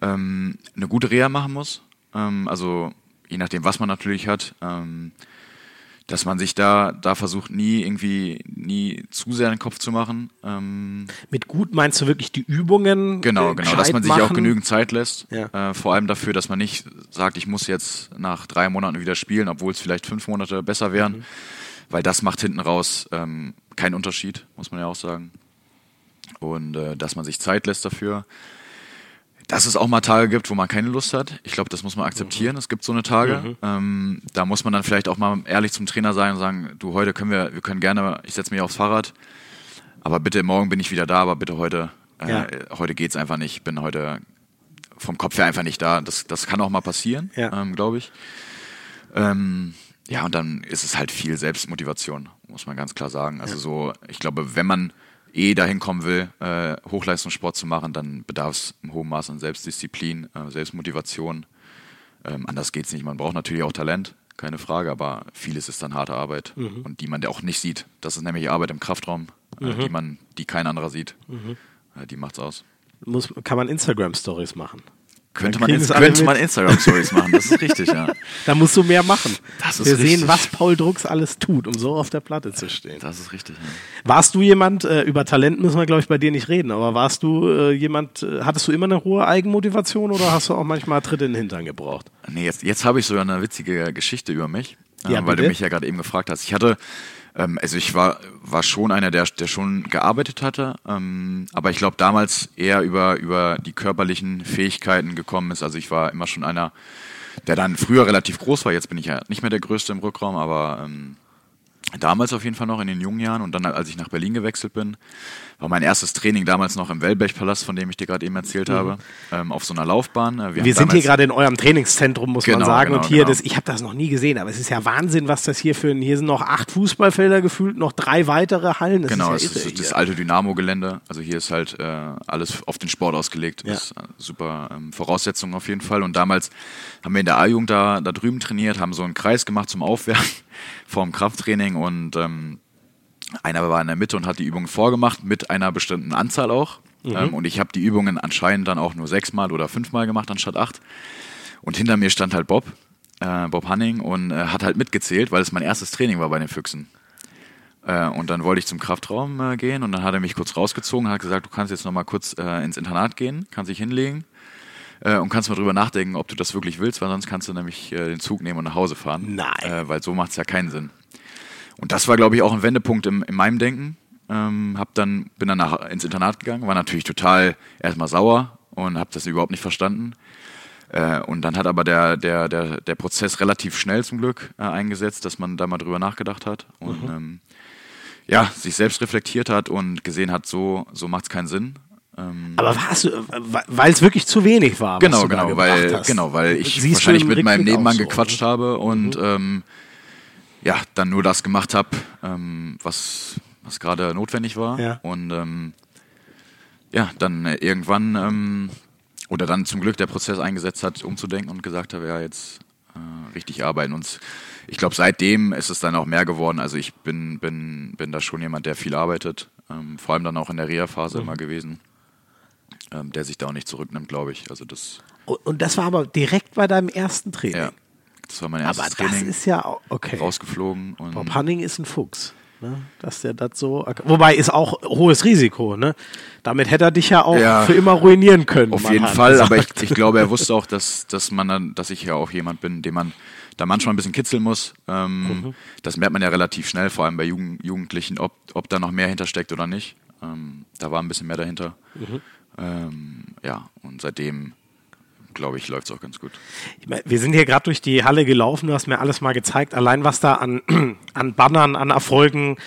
ähm, eine gute Reha machen muss ähm, also je nachdem, was man natürlich hat, ähm, dass man sich da, da versucht, nie irgendwie, nie zu sehr den Kopf zu machen. Ähm, Mit gut meinst du wirklich die Übungen? Genau, genau, dass man sich machen? auch genügend Zeit lässt. Ja. Äh, vor allem dafür, dass man nicht sagt, ich muss jetzt nach drei Monaten wieder spielen, obwohl es vielleicht fünf Monate besser wären. Mhm. Weil das macht hinten raus ähm, keinen Unterschied, muss man ja auch sagen. Und äh, dass man sich Zeit lässt dafür dass es auch mal Tage gibt, wo man keine Lust hat. Ich glaube, das muss man akzeptieren. Mhm. Es gibt so eine Tage. Mhm. Ähm, da muss man dann vielleicht auch mal ehrlich zum Trainer sein und sagen, du, heute können wir, wir können gerne, ich setze mich aufs Fahrrad, aber bitte morgen bin ich wieder da, aber bitte heute, äh, ja. heute geht's einfach nicht. Ich bin heute vom Kopf her einfach nicht da. Das, das kann auch mal passieren, ja. ähm, glaube ich. Ähm, ja, und dann ist es halt viel Selbstmotivation, muss man ganz klar sagen. Also ja. so, ich glaube, wenn man eh dahin kommen will, äh, Hochleistungssport zu machen, dann bedarf es im hohen Maß an Selbstdisziplin, äh, Selbstmotivation. Ähm, anders es nicht. Man braucht natürlich auch Talent, keine Frage, aber vieles ist dann harte Arbeit mhm. und die man auch nicht sieht. Das ist nämlich Arbeit im Kraftraum, äh, mhm. die man, die kein anderer sieht. Mhm. Äh, die macht's aus. Muss, kann man Instagram Stories machen? Könnte man, könnte man Instagram-Stories machen, das ist richtig, ja. Da musst du mehr machen. Das ist Wir richtig. sehen, was Paul Drucks alles tut, um so auf der Platte zu stehen. Das ist richtig, ja. Warst du jemand, äh, über Talent müssen wir, glaube ich, bei dir nicht reden, aber warst du äh, jemand, äh, hattest du immer eine hohe Eigenmotivation oder hast du auch manchmal Tritte in den Hintern gebraucht? Nee, jetzt, jetzt habe ich sogar eine witzige Geschichte über mich, ja, weil du mich ja gerade eben gefragt hast. Ich hatte ähm, also ich war, war schon einer, der, der schon gearbeitet hatte, ähm, aber ich glaube damals eher über, über die körperlichen Fähigkeiten gekommen ist. Also ich war immer schon einer, der dann früher relativ groß war. Jetzt bin ich ja nicht mehr der Größte im Rückraum, aber ähm, Damals auf jeden Fall noch in den jungen Jahren und dann, als ich nach Berlin gewechselt bin, war mein erstes Training damals noch im Wellblechpalast, von dem ich dir gerade eben erzählt mhm. habe, ähm, auf so einer Laufbahn. Äh, wir, wir sind hier gerade in eurem Trainingszentrum, muss genau, man sagen. Genau, und hier, genau. das, ich habe das noch nie gesehen, aber es ist ja Wahnsinn, was das hier für ein. Hier sind noch acht Fußballfelder gefühlt, noch drei weitere Hallen. Das genau, ist ja das ist das alte Dynamo-Gelände. Also hier ist halt äh, alles auf den Sport ausgelegt. Ja. Das ist super ähm, Voraussetzungen auf jeden Fall. Und damals haben wir in der A-Jugend da, da drüben trainiert, haben so einen Kreis gemacht zum Aufwärmen vorm Krafttraining und ähm, einer war in der Mitte und hat die Übungen vorgemacht mit einer bestimmten Anzahl auch. Mhm. Ähm, und ich habe die Übungen anscheinend dann auch nur sechsmal oder fünfmal gemacht anstatt acht. Und hinter mir stand halt Bob, äh, Bob Hanning, und äh, hat halt mitgezählt, weil es mein erstes Training war bei den Füchsen. Äh, und dann wollte ich zum Kraftraum äh, gehen und dann hat er mich kurz rausgezogen, hat gesagt, du kannst jetzt nochmal kurz äh, ins Internat gehen, kannst dich hinlegen äh, und kannst mal drüber nachdenken, ob du das wirklich willst, weil sonst kannst du nämlich den Zug nehmen und nach Hause fahren. Nein. Weil so macht es ja keinen Sinn. Und das war, glaube ich, auch ein Wendepunkt im, in meinem Denken. Ähm, hab dann, bin dann nach, ins Internat gegangen, war natürlich total erstmal sauer und habe das überhaupt nicht verstanden. Äh, und dann hat aber der, der, der, der Prozess relativ schnell zum Glück äh, eingesetzt, dass man da mal drüber nachgedacht hat und mhm. ähm, ja, sich selbst reflektiert hat und gesehen hat, so, so macht es keinen Sinn. Ähm, Aber warst du, weil es wirklich zu wenig war? Genau, genau, weil, hast. genau, weil ich Siehst wahrscheinlich mit meinem Nebenmann so, gequatscht oder? habe und mhm. ähm, ja, dann nur das gemacht habe, ähm, was, was gerade notwendig war. Ja. Und ähm, ja, dann äh, irgendwann ähm, oder dann zum Glück der Prozess eingesetzt hat, umzudenken und gesagt habe, ja, jetzt äh, richtig arbeiten. Und ich glaube, seitdem ist es dann auch mehr geworden. Also ich bin, bin, bin da schon jemand, der viel arbeitet, ähm, vor allem dann auch in der Reha-Phase mhm. immer gewesen ähm, der sich da auch nicht zurücknimmt, glaube ich. Also das und das war aber direkt bei deinem ersten Training. Ja, das war mein erstes aber Training. Aber das ist ja okay. Rausgeflogen. Und Bob Hanning ist ein Fuchs. Ne? Dass der das so. Wobei ist auch hohes Risiko, ne? Damit hätte er dich ja auch ja, für immer ruinieren können. Auf jeden Fall, gesagt. aber ich, ich, glaube, er wusste auch, dass, dass man dann, dass ich ja auch jemand bin, den man da manchmal ein bisschen kitzeln muss. Ähm, mhm. Das merkt man ja relativ schnell, vor allem bei Jugend, Jugendlichen, ob, ob da noch mehr hintersteckt oder nicht. Ähm, da war ein bisschen mehr dahinter. Mhm. Ähm, ja, und seitdem glaube ich, läuft es auch ganz gut. Wir sind hier gerade durch die Halle gelaufen, du hast mir alles mal gezeigt, allein was da an, an Bannern, an Erfolgen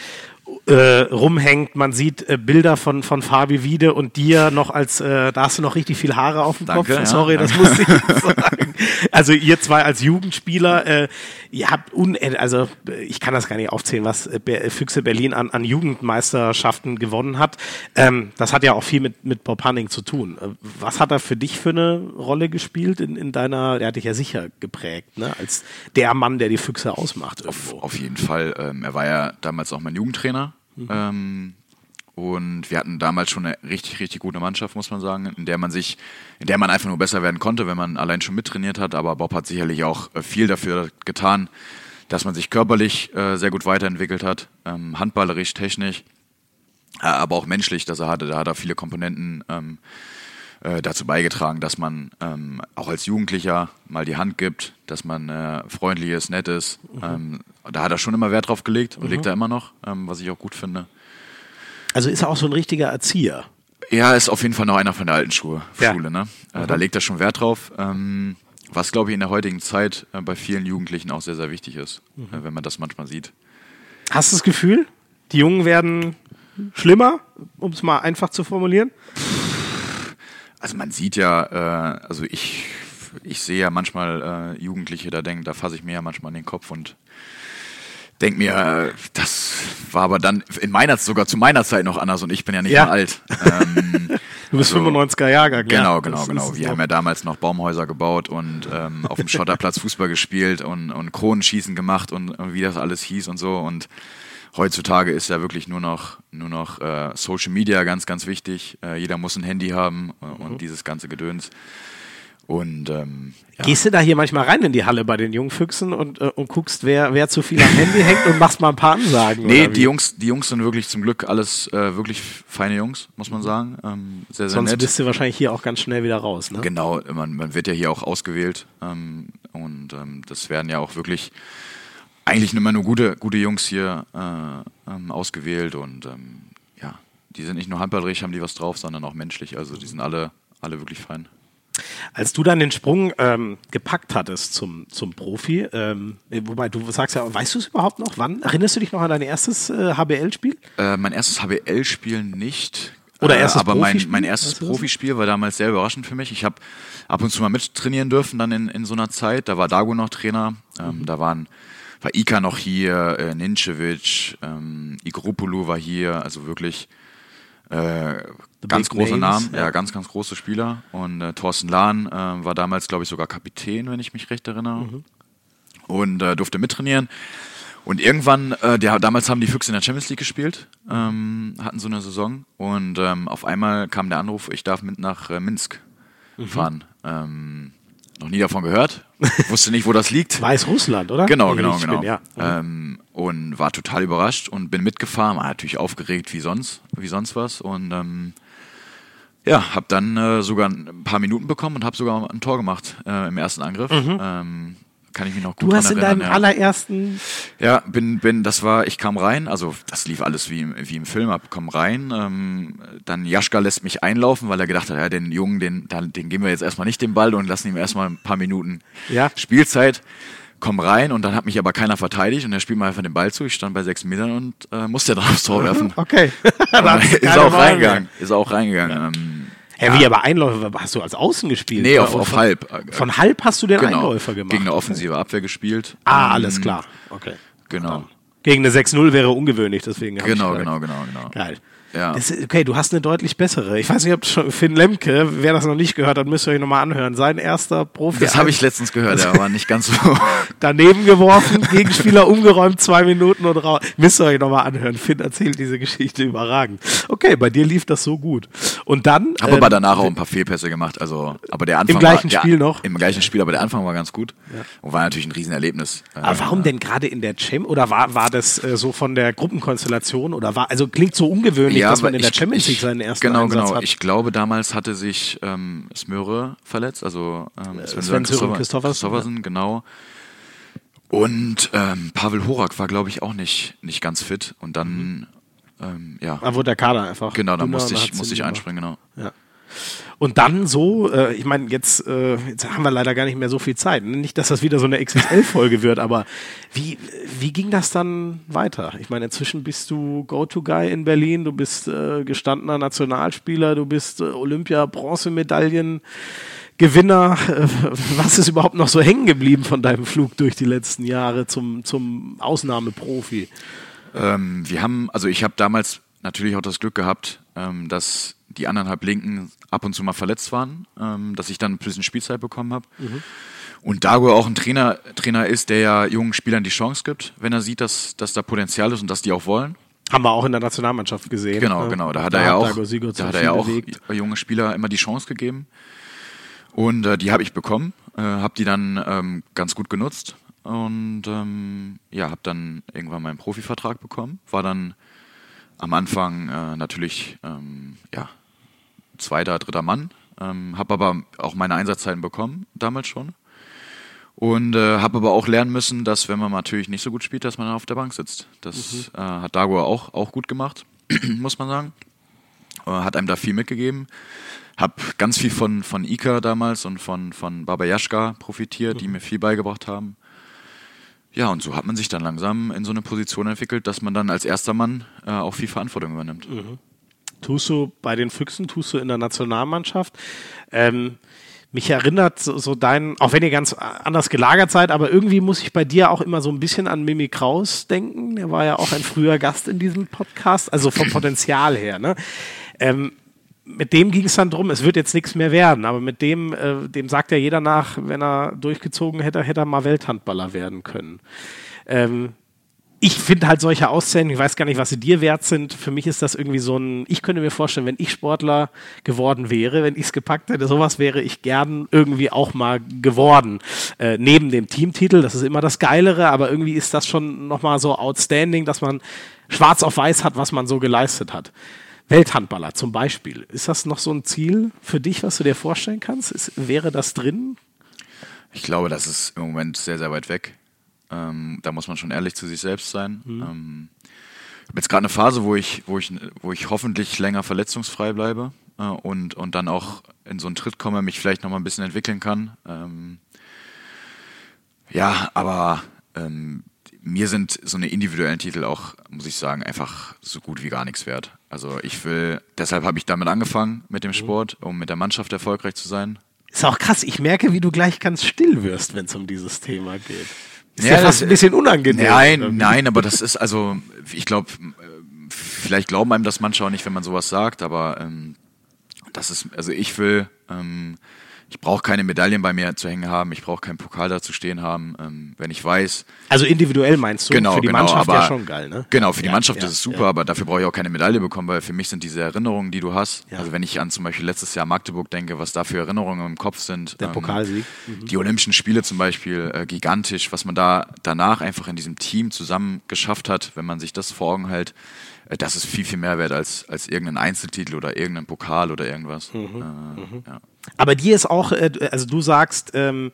äh, rumhängt. Man sieht äh, Bilder von, von Fabi Wiede und dir noch als, äh, da hast du noch richtig viel Haare auf dem Danke, Kopf. Sorry, ja. das musste ich sagen. Also ihr zwei als Jugendspieler, äh, ihr habt un also ich kann das gar nicht aufzählen, was äh, Füchse Berlin an, an Jugendmeisterschaften gewonnen hat. Ähm, das hat ja auch viel mit, mit Bob Hanning zu tun. Äh, was hat er für dich für eine Rolle gespielt in, in deiner, der hat dich ja sicher geprägt, ne? als der Mann, der die Füchse ausmacht. Auf, auf, jeden Fall. Ähm, er war ja damals auch mein Jugendtrainer. Mhm. Ähm, und wir hatten damals schon eine richtig, richtig gute Mannschaft, muss man sagen, in der man sich, in der man einfach nur besser werden konnte, wenn man allein schon mittrainiert hat. Aber Bob hat sicherlich auch äh, viel dafür getan, dass man sich körperlich äh, sehr gut weiterentwickelt hat, ähm, handballerisch, technisch, äh, aber auch menschlich, dass er hatte. Da hat er viele Komponenten ähm, äh, dazu beigetragen, dass man ähm, auch als Jugendlicher mal die Hand gibt, dass man äh, freundlich ist, nett ist. Mhm. Ähm, da hat er schon immer Wert drauf gelegt und mhm. legt er immer noch, ähm, was ich auch gut finde. Also ist er auch so ein richtiger Erzieher. Ja, ist auf jeden Fall noch einer von der alten Schule. Ja. Schule ne? Äh, da legt er schon Wert drauf. Ähm, was, glaube ich, in der heutigen Zeit äh, bei vielen Jugendlichen auch sehr, sehr wichtig ist, mhm. äh, wenn man das manchmal sieht. Hast du das Gefühl, die Jungen werden schlimmer, um es mal einfach zu formulieren? Also man sieht ja, äh, also ich, ich sehe ja manchmal äh, Jugendliche, da denken, da fasse ich mir ja manchmal in den Kopf und denke mir, das war aber dann in meiner sogar zu meiner Zeit noch anders und ich bin ja nicht ja. mehr alt. Ähm, du bist also, 95er Jahrgang. Genau, genau, genau. Wir haben ja damals noch Baumhäuser gebaut und ähm, auf dem Schotterplatz Fußball gespielt und, und Kronenschießen gemacht und, und, wie das alles hieß und so. Und heutzutage ist ja wirklich nur noch, nur noch äh, Social Media ganz, ganz wichtig. Äh, jeder muss ein Handy haben äh, und mhm. dieses ganze Gedöns. Und ähm, ja. Gehst du da hier manchmal rein in die Halle bei den Jungfüchsen und, äh, und guckst, wer, wer zu viel am Handy hängt und machst mal ein paar Ansagen? Nee, die Jungs, die Jungs sind wirklich zum Glück alles äh, wirklich feine Jungs, muss man sagen. Ähm, sehr, sehr Sonst nett. bist du wahrscheinlich hier auch ganz schnell wieder raus, ne? Genau, man, man wird ja hier auch ausgewählt ähm, und ähm, das werden ja auch wirklich eigentlich immer nur gute, gute Jungs hier äh, ähm, ausgewählt und ähm, ja, die sind nicht nur handballerisch, haben die was drauf, sondern auch menschlich. Also die sind alle, alle wirklich fein. Als du dann den Sprung ähm, gepackt hattest zum, zum Profi, ähm, wobei du sagst ja, weißt du es überhaupt noch? Wann? Erinnerst du dich noch an dein erstes äh, HBL-Spiel? Äh, mein erstes HBL-Spiel nicht. Oder erstes äh, Aber mein, mein erstes? Profispiel war damals sehr überraschend für mich. Ich habe ab und zu mal mittrainieren dürfen dann in, in so einer Zeit. Da war Dago noch Trainer. Ähm, Mhm. Da waren war Ika noch hier, äh, Nincevic, ähm, Igropulu war hier. Also wirklich äh, ganz große names, Namen. ja. Ja, ganz, ganz große Spieler. Und äh, Thorsten Lahn äh, war damals, glaube ich, sogar Kapitän, wenn ich mich recht erinnere. Mhm. Und äh, durfte mittrainieren. Und irgendwann, äh, der, damals haben die Füchse in der Champions League gespielt, ähm, hatten so eine Saison. Und ähm, auf einmal kam der Anruf, ich darf mit nach äh, Minsk Mhm. fahren. Ähm, noch nie davon gehört, wusste nicht, wo das liegt. Weißrussland, oder? Genau, genau, genau. Bin, ja. ähm, und war total überrascht und bin mitgefahren, war natürlich aufgeregt wie sonst, wie sonst was. Und ähm, ja, habe dann äh, sogar ein paar Minuten bekommen und habe sogar ein Tor gemacht äh, im ersten Angriff. Ähm, kann ich mich noch gut. Du hast dran in erinnern. deinem ja. allerersten Ja, bin, bin, das war, ich kam rein, also das lief alles wie im, wie im Film ab, komm rein, ähm, dann Jaschka lässt mich einlaufen, weil er gedacht hat, ja, den Jungen, den, den, geben wir jetzt erstmal nicht den Ball und lassen ihm erstmal ein paar Minuten Ja. Spielzeit, komm rein und dann hat mich aber keiner verteidigt und er spielt mir einfach den Ball zu, ich stand bei sechs Metern und äh, musste dann aufs Tor werfen. Okay. Da hat's ist auch reingegangen, ist auch reingegangen. Hä, wie aber Einläufer, hast du als Außen gespielt? nee, auf, auf von, halb. Von halb hast du den genau, Einläufer gemacht. Gegen eine offensive Abwehr gespielt. ah, alles klar. Okay. Genau. Gegen eine 6-0 wäre ungewöhnlich, deswegen. Genau, genau, genau, genau. Geil. Ja. Das okay, du hast eine deutlich bessere. Ich weiß nicht, ob schon Finn Lemke, wer das noch nicht gehört hat, müsst ihr euch nochmal anhören. Sein erster Profi. Das habe ich letztens gehört, der war nicht ganz so. daneben geworfen, Gegenspieler umgeräumt, zwei Minuten und raus. Müsst ihr euch nochmal anhören. Finn erzählt diese Geschichte überragend. Okay, bei dir lief das so gut. Und dann. Habe ähm, aber danach auch ein paar Fehlpässe gemacht. Also, aber der Anfang gleichen war, Spiel der, noch? Im gleichen Spiel, aber der Anfang war ganz gut und war natürlich ein Riesenerlebnis. Aber warum denn gerade in der Champions oder war, war das äh, so von der Gruppenkonstellation oder war also klingt so ungewöhnlich, dass man aber in der ich- Champions League seinen ersten Genau, Einsatz genau. hat? Ich glaube, damals hatte sich ähm, Smöre verletzt, also ähm, Sven, Sven Sören Christopher- Christophersen, Christophersen, genau. Und ähm, Pavel Horak war, glaube ich, auch nicht, nicht ganz fit. Und dann, ähm, ja, Da wurde der Kader einfach. genau, da musste ich, musste ich einspringen, genau. Ja. Und dann so, äh, ich meine, jetzt, äh, jetzt haben wir leider gar nicht mehr so viel Zeit. Nicht, dass das wieder so eine XXL-Folge wird, aber wie, wie ging das dann weiter? Ich meine, inzwischen bist du Go-To-Guy in Berlin, du bist äh, gestandener Nationalspieler, du bist äh, Olympia-Bronzemedaillen. Gewinner, äh, was ist überhaupt noch so hängen geblieben von deinem Flug durch die letzten Jahre zum, zum Ausnahmeprofi? Ähm, wir haben, also ich habe damals natürlich auch das Glück gehabt, ähm, dass die anderthalb Linken ab und zu mal verletzt waren, ähm, dass ich dann ein bisschen Spielzeit bekommen habe. Und Dago auch ein Trainer, Trainer ist, der ja jungen Spielern die Chance gibt, wenn er sieht, dass, dass da Potenzial ist und dass die auch wollen. Haben wir auch in der Nationalmannschaft gesehen. Genau, Äh, genau. Da hat er ja auch, da hat er ja auch bewegt. junge Spieler immer die Chance gegeben. Und äh, die habe ich bekommen, äh, habe die dann ähm, ganz gut genutzt und ähm, ja, habe dann irgendwann meinen Profivertrag bekommen. War dann am Anfang äh, natürlich ähm, ja zweiter, dritter Mann, ähm, habe aber auch meine Einsatzzeiten bekommen damals schon. Und äh, habe aber auch lernen müssen, dass wenn man natürlich nicht so gut spielt, dass man auf der Bank sitzt. Das äh, hat Dago auch, auch gut gemacht, muss man sagen. Äh, hat einem da viel mitgegeben. Hab ganz viel von, von Ika damals und von, von Baba Yashka profitiert, die mir viel beigebracht haben. Ja, und so hat man sich dann langsam in so eine Position entwickelt, dass man dann als erster Mann äh, auch viel Verantwortung übernimmt. Tust du bei den Füchsen, tust du in der Nationalmannschaft. Ähm, mich erinnert so, so dein, auch wenn ihr ganz anders gelagert seid, aber irgendwie muss ich bei dir auch immer so ein bisschen an Mimi Kraus denken. Der war ja auch ein früher Gast in diesem Podcast, also vom Potenzial her. Ne? Ähm, mit dem ging es dann drum, es wird jetzt nichts mehr werden, aber mit dem, äh, dem sagt ja jeder nach, wenn er durchgezogen hätte, hätte er mal Welthandballer werden können. Ähm, ich finde halt solche Auszeichnungen, ich weiß gar nicht, was sie dir wert sind. Für mich ist das irgendwie so ein, ich könnte mir vorstellen, wenn ich Sportler geworden wäre, wenn ich es gepackt hätte, sowas wäre ich gern irgendwie auch mal geworden. Äh, neben dem Teamtitel, das ist immer das Geilere, aber irgendwie ist das schon nochmal so outstanding, dass man schwarz auf weiß hat, was man so geleistet hat. Welthandballer zum Beispiel. Ist das noch so ein Ziel für dich, was du dir vorstellen kannst? Ist, wäre das drin? Ich glaube, das ist im Moment sehr, sehr weit weg. Ähm, da muss man schon ehrlich zu sich selbst sein. Ähm, ich habe jetzt gerade eine Phase, wo ich, wo, ich, wo ich hoffentlich länger verletzungsfrei bleibe. äh, und, und dann auch in so einen Tritt komme, mich vielleicht noch mal ein bisschen entwickeln kann. Ähm, ja, aber ähm, mir sind so eine individuellen Titel auch, muss ich sagen, einfach so gut wie gar nichts wert. Also ich will, deshalb habe ich damit angefangen mit dem Mhm. Sport, um mit der Mannschaft erfolgreich zu sein. Ist auch krass, ich merke, wie du gleich ganz still wirst, wenn es um dieses Thema geht. Ist Ja, ja, fast das- ein bisschen unangenehm. Nein, nein, aber das ist also, ich glaube, vielleicht glauben einem das manche auch nicht, wenn man sowas sagt, aber ähm, das ist, also ich will, ähm, ich brauche keine Medaillen bei mir zu hängen haben, ich brauche keinen Pokal da zu stehen haben, ähm, wenn ich weiß, Also individuell meinst du? genau, Für die genau, Mannschaft aber, ja schon geil, ne? Genau, für die Ja, Mannschaft ja, ist es super, ja. aber dafür brauche ich auch keine Medaille bekommen, weil für mich sind diese Erinnerungen, die du hast, also wenn ich an zum Beispiel letztes Jahr Magdeburg denke, was da für Erinnerungen im Kopf sind. Der Pokalsieg. Mhm. Die Olympischen Spiele zum Beispiel, äh, gigantisch, was man da danach einfach in diesem Team zusammen geschafft hat, wenn man sich das vor Augen hält, äh, das ist viel, viel mehr wert als, als irgendein Einzeltitel oder irgendein Pokal oder irgendwas. Mhm. Äh, ja. Aber dir ist auch, äh, also du sagst, ähm,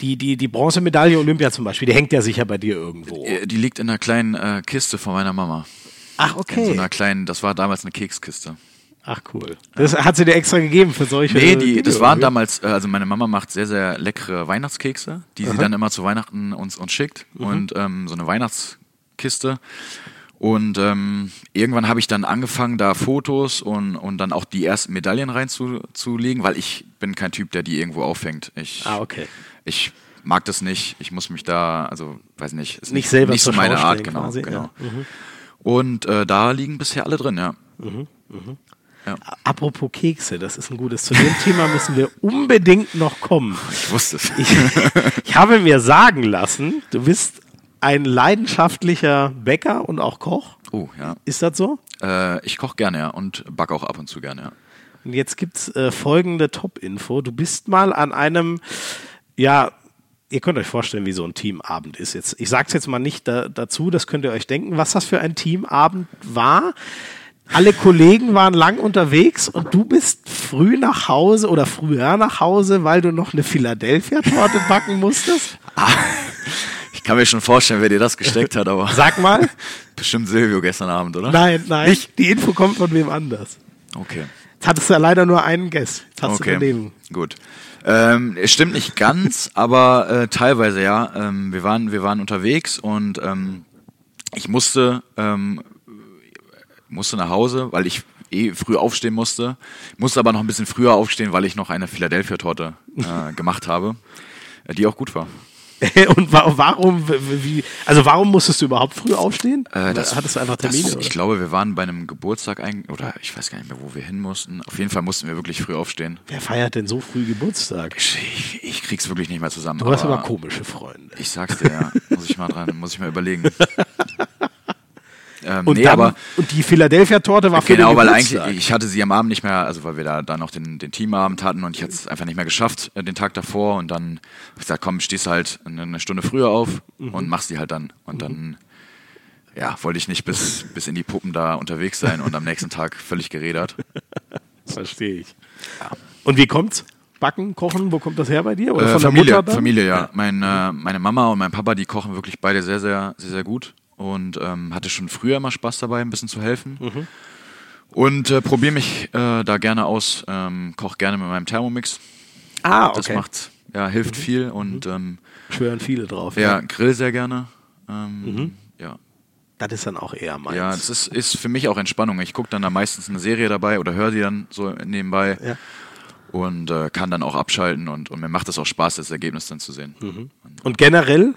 die, die, die Bronzemedaille Olympia zum Beispiel, die hängt ja sicher bei dir irgendwo. Äh, Die liegt in einer kleinen äh, Kiste von meiner Mama. Ach, In so okay. einer kleinen, das war damals eine Kekskiste. Ach, cool. Das hat sie dir extra gegeben für solche. Nee, die, Dinge, das waren oder? damals, äh, also meine Mama macht sehr, sehr leckere Weihnachtskekse, die sie dann immer zu Weihnachten uns, uns schickt. Mhm. Und ähm, so eine Weihnachtskiste. Und ähm, irgendwann habe ich dann angefangen, da Fotos und, und dann auch die ersten Medaillen reinzulegen, weil ich bin kein Typ, der die irgendwo auffängt. Ich, Ah, okay. ich mag das nicht. Ich muss mich da, also weiß nicht, ist Nicht selber nicht so meine Schau Art, genau. quasi, genau. ja. Mhm. Und äh, da liegen bisher alle drin, ja. Apropos Kekse, das ist ein gutes. Zu dem Thema müssen wir unbedingt noch kommen. Ich wusste es. Ich, ich habe mir sagen lassen, du bist ein leidenschaftlicher Bäcker und auch Koch. Oh, ja. Ist das so? Äh, ich koche gerne, ja. Und backe auch ab und zu gerne, ja. Und jetzt gibt's äh, folgende Top-Info. Du bist mal an einem, ja, ihr könnt euch vorstellen, wie so ein Teamabend ist. Jetzt, ich sage es jetzt mal nicht da, dazu, das könnt ihr euch denken, was das für ein Teamabend war. Alle Kollegen waren lang unterwegs und du bist früh nach Hause oder früher nach Hause, weil du noch eine Philadelphia-Torte backen musstest. Ich kann mir schon vorstellen, wer dir das gesteckt hat, aber Sag mal. bestimmt Silvio gestern Abend, oder? Nein, nein. Die Info kommt von wem anders. Okay. Jetzt hattest du ja leider nur einen Guess. Jetzt hast du Okay, daneben. gut. Ähm, es stimmt nicht ganz, aber äh, teilweise ja. Ähm, wir, waren, wir waren unterwegs und ähm, ich musste, ähm, musste nach Hause, weil ich eh früh aufstehen musste. Musste aber noch ein bisschen früher aufstehen, weil ich noch eine Philadelphia-Torte äh, gemacht habe, die auch gut war. Und wa warum, wie, also warum musstest du überhaupt früh aufstehen? Äh, das, Hattest du einfach Termine? Das, ich glaube, wir waren bei einem Geburtstag ein, oder ich weiß gar nicht mehr, wo wir hin mussten. Auf jeden Fall mussten wir wirklich früh aufstehen. Wer feiert denn so früh Geburtstag? Ich, ich krieg's wirklich nicht mehr zusammen. Du hast aber komische Freunde. Ich sag's dir, ja. Muss ich mal dran, muss ich mal überlegen. ähm, Und, nee, dann, aber und die Philadelphia-Torte war für genau, weil Geburtstag. eigentlich, ich hatte sie am Abend nicht mehr, also weil wir da dann noch den, den Teamabend hatten und ich hatte es einfach nicht mehr geschafft, äh, den Tag davor und dann hab ich gesagt, komm, stehst halt eine, Stunde früher auf Mhm. und machst die halt dann. Und dann, ja, wollte ich nicht bis, bis in die Puppen da unterwegs sein und am nächsten Tag völlig gerädert. Verstehe ich. Und wie kommt's? Backen, kochen, wo kommt das her bei dir? Oder Äh, von Familie, der Mutter dann? Familie, ja. Mein, äh, meine Mama und mein Papa, die kochen wirklich beide sehr, sehr, sehr, sehr gut und ähm, hatte schon früher immer Spaß dabei, ein bisschen zu helfen. Mhm. Und äh, probiere mich äh, da gerne aus, ähm, koche gerne mit meinem Thermomix. Ah, okay. Mhm. Das macht, ja, hilft viel und ähm, Schwören viele drauf. ja, grill sehr gerne. Ähm, Mhm. Ja, Das ist dann auch eher meins. ja, das ist, ist für mich auch Entspannung. Ich gucke dann da meistens eine Serie dabei oder höre die dann so nebenbei Ja. und äh, kann dann auch abschalten und, und mir macht es auch Spaß, das Ergebnis dann zu sehen. Mhm. Und generell,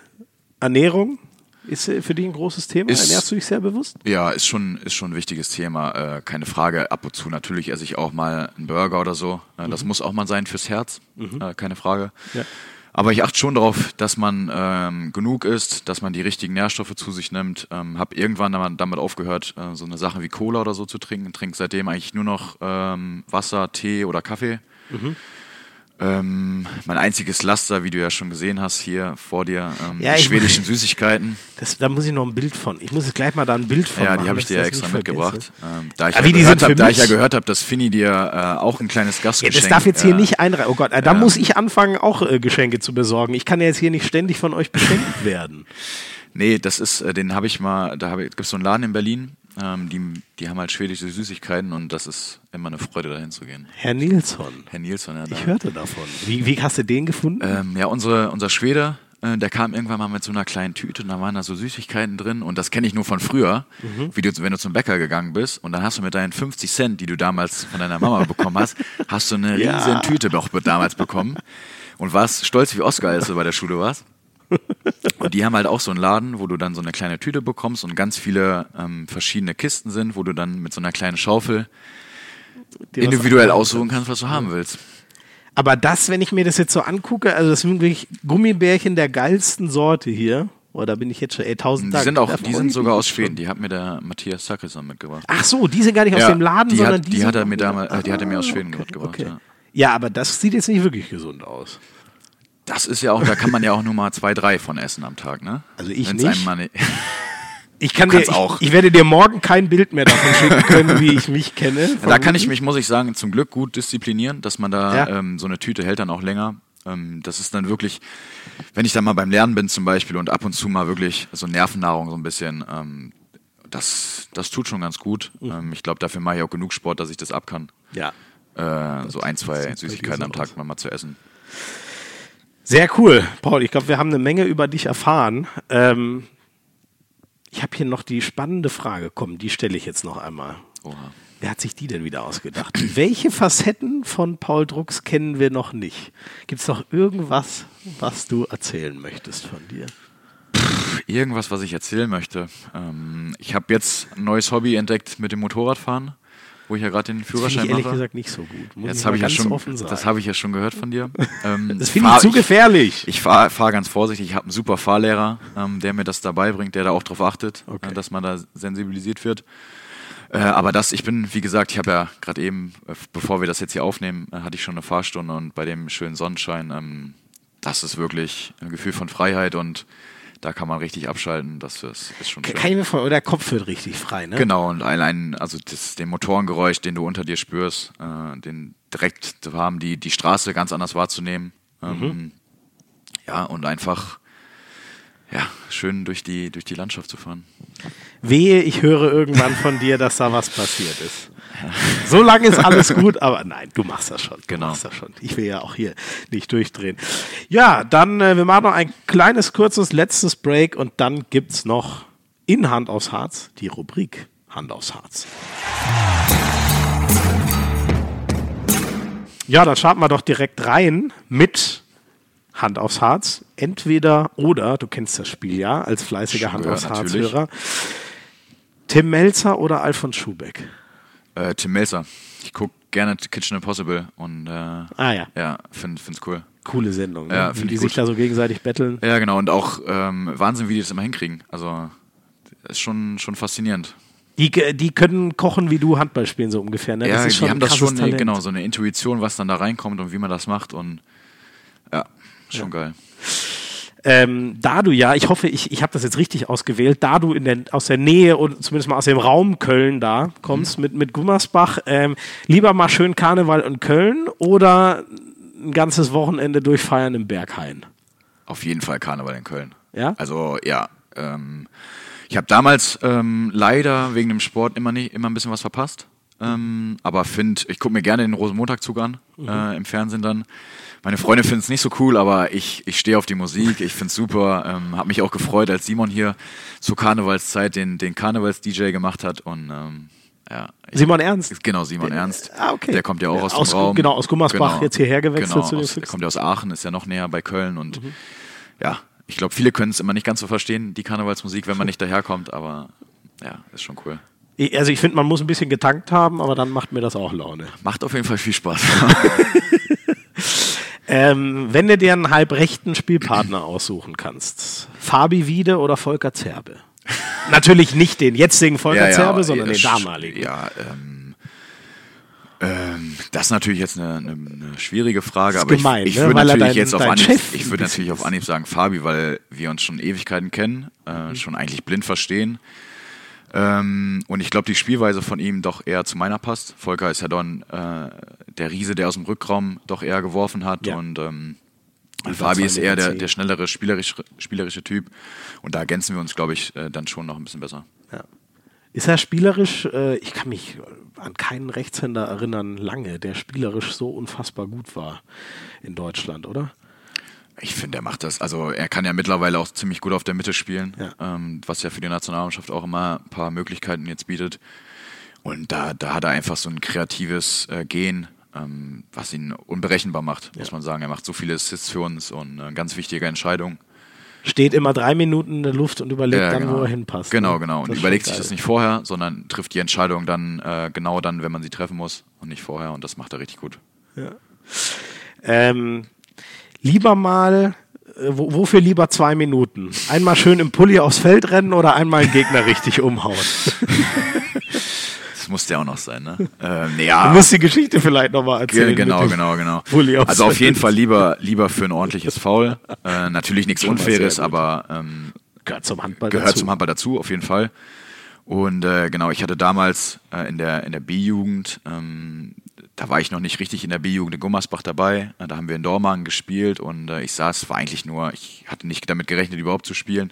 Ernährung ist äh, für dich ein großes Thema? Ist- Ernährst du dich sehr bewusst? Ja, ist schon, ist schon ein wichtiges Thema, äh, keine Frage. Ab und zu natürlich esse ich auch mal einen Burger oder so. Äh, Das muss auch mal sein fürs Herz, äh, keine Frage. Ja. Aber ich achte schon darauf, dass man ähm, genug isst, dass man die richtigen Nährstoffe zu sich nimmt. Ähm, habe irgendwann damit, damit aufgehört, äh, so eine Sachen wie Cola oder so zu trinken. Trinke seitdem eigentlich nur noch ähm, Wasser, Tee oder Kaffee. Ähm, mein einziges Laster, wie du ja schon gesehen hast, hier vor dir, ähm, Ja, die schwedischen Süßigkeiten. Das, da muss ich noch ein Bild von. Ich muss jetzt gleich mal da ein Bild von Ja, machen. die habe ich dir ja extra mitgebracht. Ähm, da, ich ja wie, die gehört hab, da ich ja gehört habe, dass Finny dir äh, auch ein kleines Ja, Gastgeschenk das darf jetzt hier äh, nicht einreihen. Oh Gott, äh, da muss ich anfangen, auch äh, Geschenke zu besorgen. Ich kann ja jetzt hier nicht ständig von euch beschenkt werden. Nee, das ist, äh, den habe ich mal, da ich, gibt's so einen Laden in Berlin, Ähm, die, die haben halt schwedische Süßigkeiten und das ist immer eine Freude, dahin zu gehen. Herr Nilsson. Herr Nilsson, ja. Da. Ich hörte davon. Wie, wie hast du den gefunden? Ähm, ja, unsere, unser Schwede, äh, der kam irgendwann mal mit so einer kleinen Tüte und da waren da so Süßigkeiten drin und das kenne ich nur von früher, wie du, wenn du zum Bäcker gegangen bist und dann hast du mit deinen 50 Cent, die du damals von deiner Mama bekommen hast, hast du eine Ja. riesen Tüte doch damals bekommen und warst stolz wie Oscar, als du bei der Schule warst. Und die haben halt auch so einen Laden, wo du dann so eine kleine Tüte bekommst und ganz viele ähm, verschiedene Kisten sind, wo du dann mit so einer kleinen Schaufel Dir individuell aussuchen kannst, was du haben willst. Aber das, wenn ich mir das jetzt so angucke, also das sind wirklich Gummibärchen der geilsten Sorte hier. Oh, da bin ich jetzt schon, ey, tausend Die sind auch, die sind sogar aus. Schweden. Die hat mir der Matthias Sackelsson mitgebracht. Ach so, die sind gar nicht aus Ja, dem Laden, die sondern hat, die, die sind hat er mir damals, äh, die hat er mir aus Schweden okay, mitgebracht. okay. Ja. Ja, aber das sieht jetzt nicht wirklich gesund aus. Das ist ja auch, da kann man ja auch nur mal zwei, drei von essen am Tag, ne? Also ich Wenn's nicht. einem Ich kann dir, ich, auch. ich werde dir morgen kein Bild mehr davon schicken können, wie ich mich kenne. da kann ich mich, muss ich sagen, zum Glück gut disziplinieren, dass man da Ja. ähm, so eine Tüte hält dann auch länger. Ähm, das ist dann wirklich, wenn ich dann mal beim Lernen bin zum Beispiel und ab und zu mal wirklich so Nervennahrung so ein bisschen, ähm, das, das tut schon ganz gut. Mhm. Ähm, ich glaube, dafür mache ich auch genug Sport, dass ich das ab kann. Ja. Äh, so ein, zwei Süßigkeiten am Tag mal, mal zu essen. Sehr cool, Paul. Ich glaube, wir haben eine Menge über dich erfahren. Ähm, ich habe hier noch die spannende Frage. Komm, die stelle ich jetzt noch einmal. Oha. Wer hat sich die denn wieder ausgedacht? Welche Facetten von Paul Drucks kennen wir noch nicht? Gibt es noch irgendwas, was du erzählen möchtest von dir? Irgendwas, was ich erzählen möchte. Ähm, ich habe jetzt ein neues Hobby entdeckt mit dem Motorradfahren, wo ich ja gerade den Das Führerschein ich ehrlich mache. gesagt nicht so gut. Muss Jetzt ich habe ich ja schon, das habe ich ja schon gehört von dir. Ähm, Das finde ich zu gefährlich. Ich fahre fahr ganz vorsichtig. Ich habe einen super Fahrlehrer, ähm, der mir das dabei bringt, der da auch drauf achtet, Okay. äh, dass man da sensibilisiert wird. Äh, aber das, ich bin, wie gesagt, ich habe ja gerade eben, äh, bevor wir das jetzt hier aufnehmen, äh, hatte ich schon eine Fahrstunde und bei dem schönen Sonnenschein, ähm, das ist wirklich ein Gefühl von Freiheit und da kann man richtig abschalten. Das ist, ist schon schön. Kann ich mir vorstellen, oder der Kopf wird richtig frei, ne? Genau, und allein, also das, den Motorengeräusch, den du unter dir spürst, äh, den direkt zu haben, die, die Straße ganz anders wahrzunehmen. Ähm, Ja, und einfach ja, schön durch die, durch die Landschaft zu fahren. Wehe, ich höre irgendwann von dir, dass da was passiert ist. So lange ist alles gut, aber nein, du machst das schon. Du Genau. machst das schon. Ich will ja auch hier nicht durchdrehen. Ja, dann, äh, wir machen noch ein kleines, kurzes, letztes Break und dann gibt's noch in Hand aufs Harz die Rubrik Hand aufs Harz. Ja, dann starten wir doch direkt rein mit Hand aufs Harz. Entweder oder, du kennst das Spiel ja als fleißiger Schon Hand aufs. Harz-Hörer. Tim Melzer oder Alfons Schubeck? Äh, Tim Melzer. Ich gucke gerne Kitchen Impossible und äh, Ah ja, ja, finde find's cool. coole Sendung. Ne? Ja, Wie die ich sich gut. da so gegenseitig betteln. Ja, genau, und auch ähm, Wahnsinn, wie die das immer hinkriegen. Also, ist schon, schon faszinierend. Die, die können kochen wie du Handball spielen, so ungefähr. Ne? ja, ist die haben das schon, Talent. genau, so eine Intuition, was dann da reinkommt und wie man das macht und ja, schon geil. Ähm, da du ja, ich hoffe, ich, ich habe das jetzt richtig ausgewählt, da du in der, aus der Nähe und zumindest mal aus dem Raum Köln da kommst Mhm. mit, mit Gummersbach, ähm, lieber mal schön Karneval in Köln oder ein ganzes Wochenende durchfeiern im Berghain? Auf jeden Fall Karneval in Köln. Ja? Also ja, ähm, ich habe damals ähm, leider wegen dem Sport immer nicht immer ein bisschen was verpasst. Ähm, aber finde, ich gucke mir gerne den Rosenmontagzug an äh, im Fernsehen dann. Meine Freunde finden es nicht so cool, aber ich, ich stehe auf die Musik, ich finde es super. Ähm, habe mich auch gefreut, als Simon hier zur Karnevalszeit den, den Karnevals-DJ gemacht hat. Und ähm, ja, Simon Ernst? Genau, Simon Ernst. Ah, okay. Der kommt ja auch aus, aus dem Raum. genau, aus Gummersbach jetzt hierher gewechselt genau, zu den aus, Der kommt ja aus Aachen, ist ja noch näher bei Köln und Mhm. ja, ich glaube, viele können es immer nicht ganz so verstehen, die Karnevalsmusik, wenn man nicht daherkommt, aber ja, ist schon cool. Also ich finde, man muss ein bisschen getankt haben, aber dann macht mir das auch Laune. Macht auf jeden Fall viel Spaß. Ähm, wenn du dir einen halbrechten Spielpartner aussuchen kannst, Fabi Wiede oder Volker Zerbe? Natürlich nicht den jetzigen Volker Zerbe, sondern den sch- damaligen. Ja, ähm, ähm, das ist natürlich jetzt eine, eine, eine schwierige Frage, aber gemein, ich, ich ne? würde natürlich dein- jetzt auf Anhieb, Chef ich würde natürlich auf. Anhieb sagen Fabi, weil wir uns schon Ewigkeiten kennen, äh, Mhm. schon eigentlich blind verstehen. Ähm, und ich glaube, die Spielweise von ihm doch eher zu meiner passt. Volker ist ja dann äh, der Riese, der aus dem Rückraum doch eher geworfen hat. Ja. Und ähm, Fabi ist eher der, der schnellere, spielerische, spielerische Typ. Und da ergänzen wir uns, glaube ich, äh, dann schon noch ein bisschen besser. Ja. Ist er spielerisch, äh, ich kann mich an keinen Rechtshänder erinnern, lange, der spielerisch so unfassbar gut war in Deutschland, oder? Ich finde, er macht das. Also er kann ja mittlerweile auch ziemlich gut auf der Mitte spielen, Ja. ähm, was ja für die Nationalmannschaft auch immer ein paar Möglichkeiten jetzt bietet. Und da, da hat er einfach so ein kreatives äh, Gen, ähm, was ihn unberechenbar macht, muss man sagen. Er macht so viele Assists für uns und eine ganz wichtige Entscheidung. Steht immer drei Minuten in der Luft und überlegt Ja, dann, genau. wo er hinpasst. Genau, ne? genau. Und Das überlegt sich das nicht vorher, sondern trifft die Entscheidung dann äh, genau dann, wenn man sie treffen muss und nicht vorher. Und das macht er richtig gut. Ähm, lieber mal, äh, wo, wofür lieber zwei Minuten? Einmal schön im Pulli aufs Feld rennen oder einmal einen Gegner richtig umhauen? Das muss ja auch noch sein, ne? ähm, Du ja, musst die Geschichte vielleicht nochmal erzählen. Ge- Genau, genau, genau. Aufs Also auf jeden Fall lieber, lieber für ein ordentliches Foul. Äh, natürlich nichts Unfaires, aber ähm, Gehört zum Handball gehört dazu. zum Handball dazu, auf jeden Fall. Und äh, genau, ich hatte damals äh, in der, in der B-Jugend, ähm, da war ich noch nicht richtig in der B-Jugend in Gummersbach dabei. Da haben wir in Dormagen gespielt und äh, ich saß, war eigentlich nur, ich hatte nicht damit gerechnet, überhaupt zu spielen.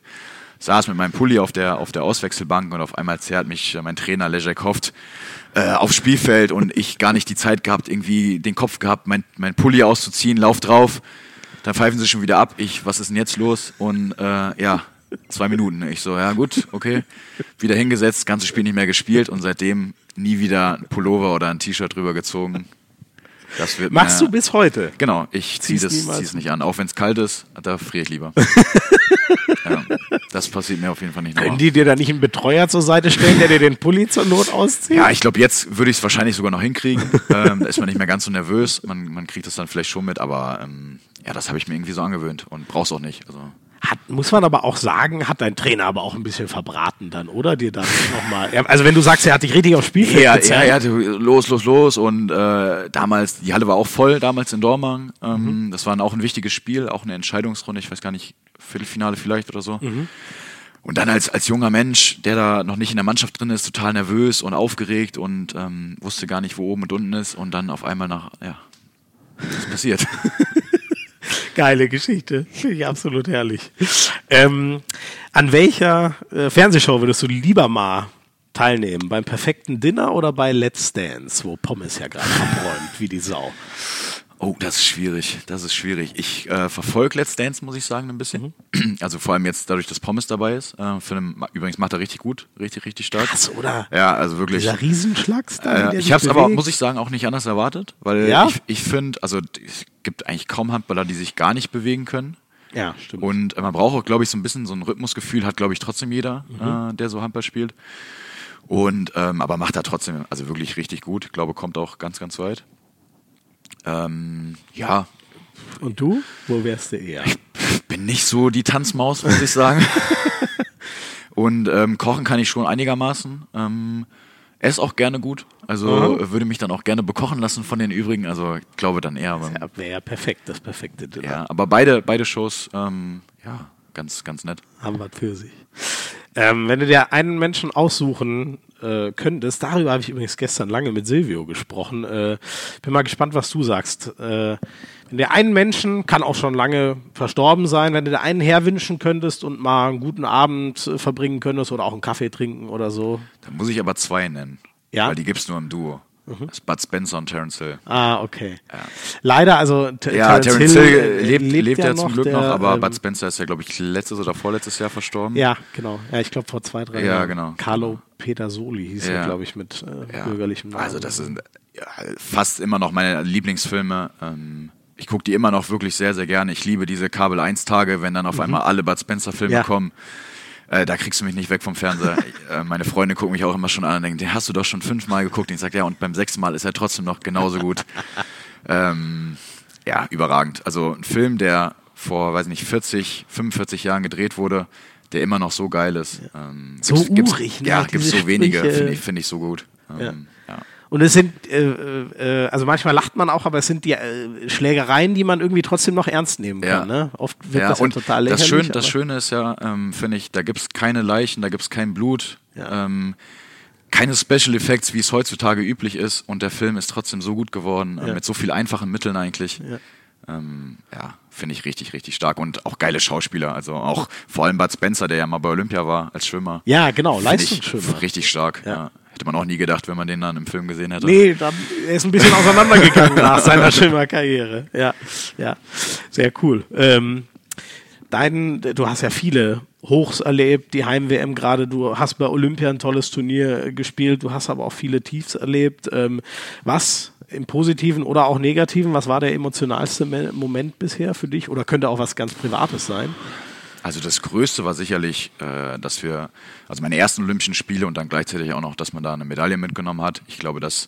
Saß mit meinem Pulli auf der, auf der Auswechselbank und auf einmal zerrt mich äh, mein Trainer Leszek Hoft äh, aufs Spielfeld und ich gar nicht die Zeit gehabt, irgendwie den Kopf gehabt, mein, mein Pulli auszuziehen, lauf drauf. Dann pfeifen sie schon wieder ab. Ich, was ist denn jetzt los? Und äh, ja, zwei Minuten. Ich so, ja gut, okay. Wieder hingesetzt, ganzes Spiel nicht mehr gespielt und seitdem nie wieder ein Pullover oder ein T-Shirt drüber gezogen. Das wird Machst mir, du bis heute? Genau, ich ziehe das zieh's nicht an. Auch wenn es kalt ist, da friere ich lieber. ja, das passiert mir auf jeden Fall nicht Können nochmal. die dir da nicht einen Betreuer zur Seite stellen, der dir den Pulli zur Not auszieht? Ja, ich glaube, jetzt würde ich es wahrscheinlich sogar noch hinkriegen. ähm, da ist man nicht mehr ganz so nervös. Man, man kriegt das dann vielleicht schon mit, aber ähm, ja, das habe ich mir irgendwie so angewöhnt und brauch's auch nicht. Also, Hat, muss man aber auch sagen, hat dein Trainer aber auch ein bisschen verbraten dann, oder? Dir dann nochmal. Ja, also wenn du sagst, er hat dich richtig aufs Spielfeld Ja, ja, er hatte los, los, los und äh, damals, die Halle war auch voll, damals in Dormagen. Ähm, Das war auch ein wichtiges Spiel, auch eine Entscheidungsrunde, ich weiß gar nicht, Viertelfinale vielleicht oder so. Und dann als, als junger Mensch, der da noch nicht in der Mannschaft drin ist, total nervös und aufgeregt und ähm, wusste gar nicht, wo oben und unten ist und dann auf einmal nach, ja, was passiert. Geile Geschichte. Finde ich absolut herrlich. Ähm, an welcher äh, Fernsehshow würdest du lieber mal teilnehmen? Beim perfekten Dinner oder bei Let's Dance, wo Pommes ja gerade abräumt, wie die Sau? Oh, das ist schwierig. Das ist schwierig. Ich äh, verfolge Let's Dance, muss ich sagen, ein bisschen. Mhm. Also vor allem jetzt dadurch, dass Pommes dabei ist. Äh, für einen, übrigens macht er richtig gut, richtig, richtig stark. Krass, oder? Ja, also wirklich. Dieser Riesenschlags da. wie der Äh, ich habe es aber, muss ich sagen, auch nicht anders erwartet, weil Ja? ich, ich finde, also es gibt eigentlich kaum Handballer, die sich gar nicht bewegen können. Ja, stimmt. Und äh, man braucht auch, glaube ich, so ein bisschen so ein Rhythmusgefühl, hat, glaube ich, trotzdem jeder, Mhm. äh, der so Handball spielt. Und ähm, aber macht er trotzdem, also wirklich richtig gut. Ich glaube, kommt auch ganz, ganz weit. Ähm, ja, Und du? Wo wärst du eher? bin nicht so die Tanzmaus, muss ich sagen. Und ähm, kochen kann ich schon einigermaßen. Ähm, esse auch gerne gut. Also Aha. würde mich dann auch gerne bekochen lassen von den übrigen. Also ich glaube dann eher. Ja, Wäre ja perfekt, das perfekte Dinner. ja, aber beide, beide Shows, ähm, ja, ganz, ganz nett. haben was für sich. Ähm, wenn du dir einen Menschen aussuchen äh, könntest, darüber habe ich übrigens gestern lange mit Silvio gesprochen. Äh, bin mal gespannt, was du sagst. Äh, wenn dir einen Menschen, kann auch schon lange verstorben sein, wenn du dir einen herwünschen könntest und mal einen guten Abend äh, verbringen könntest oder auch einen Kaffee trinken oder so. Da muss ich aber zwei nennen. Ja? Weil die gibt's nur im Duo. Das ist Bud Spencer und Terence Hill. Ah, okay. Leider, also T Ja, Terence Hill, äh, lebt, lebt, ja, zum Glück der, noch, aber ähm, Bud Spencer ist ja, glaube ich, letztes oder vorletztes Jahr verstorben. Ja, genau. Ja, ich glaube vor zwei, drei Ja, Jahren. genau. Carlo Petersoli hieß er, Ja. glaube ich, mit äh, Ja. bürgerlichem Namen. Also das sind ja, fast immer noch meine Lieblingsfilme. Ähm, ich gucke die immer noch wirklich sehr, sehr gerne. Ich liebe diese Kabel 1 Tage, wenn dann auf einmal alle Bud Spencer Filme Mhm. Ja. kommen. Äh, da kriegst du mich nicht weg vom Fernseher. äh, meine Freunde gucken mich auch immer schon an und denken, den hast du doch schon fünfmal geguckt. Und ich sage, ja, und beim sechsten Mal ist er trotzdem noch genauso gut. ähm, ja, überragend. Also ein Film, der vor, weiß nicht, 40, 45 Jahren gedreht wurde, der immer noch so geil ist. Ähm, So gibt's- gibt's- urig, ne? Ja, gibt so wenige, finde ich, find ich so gut. Ähm, Ja. ja. Und es sind, äh, äh, also manchmal lacht man auch, aber es sind die äh, Schlägereien, die man irgendwie trotzdem noch ernst nehmen kann. Ja. Ne? Oft wird Ja, das ja total das, lächerlich. Schön, das Schöne ist ja, ähm, finde ich, da gibt es keine Leichen, da gibt es kein Blut, Ja. ähm, keine Special Effects, wie es heutzutage üblich ist. Und der Film ist trotzdem so gut geworden, äh, mit so viel einfachen Mitteln eigentlich. Ja. Ähm, ja, finde ich richtig, richtig stark und auch geile Schauspieler. Also auch vor allem Bud Spencer, der ja mal bei Olympia war als Schwimmer. Ja, genau, Leistungsschwimmer. Richtig stark. Ja. Ja. Hätte man auch nie gedacht, wenn man den dann im Film gesehen hätte. Nee, dann, er ist ein bisschen auseinandergegangen nach seiner Schwimmerkarriere. Ja, ja, sehr cool. Ähm, dein, du hast ja viele Hochs erlebt, die Heim-WM gerade, du hast bei Olympia ein tolles Turnier gespielt, du hast aber auch viele Tiefs erlebt. Ähm, was im Positiven oder auch Negativen, was war der emotionalste Me- Moment bisher für dich oder könnte auch was ganz Privates sein? Also das Größte war sicherlich, äh, dass wir, also meine ersten Olympischen Spiele und dann gleichzeitig auch noch, dass man da eine Medaille mitgenommen hat. Ich glaube, das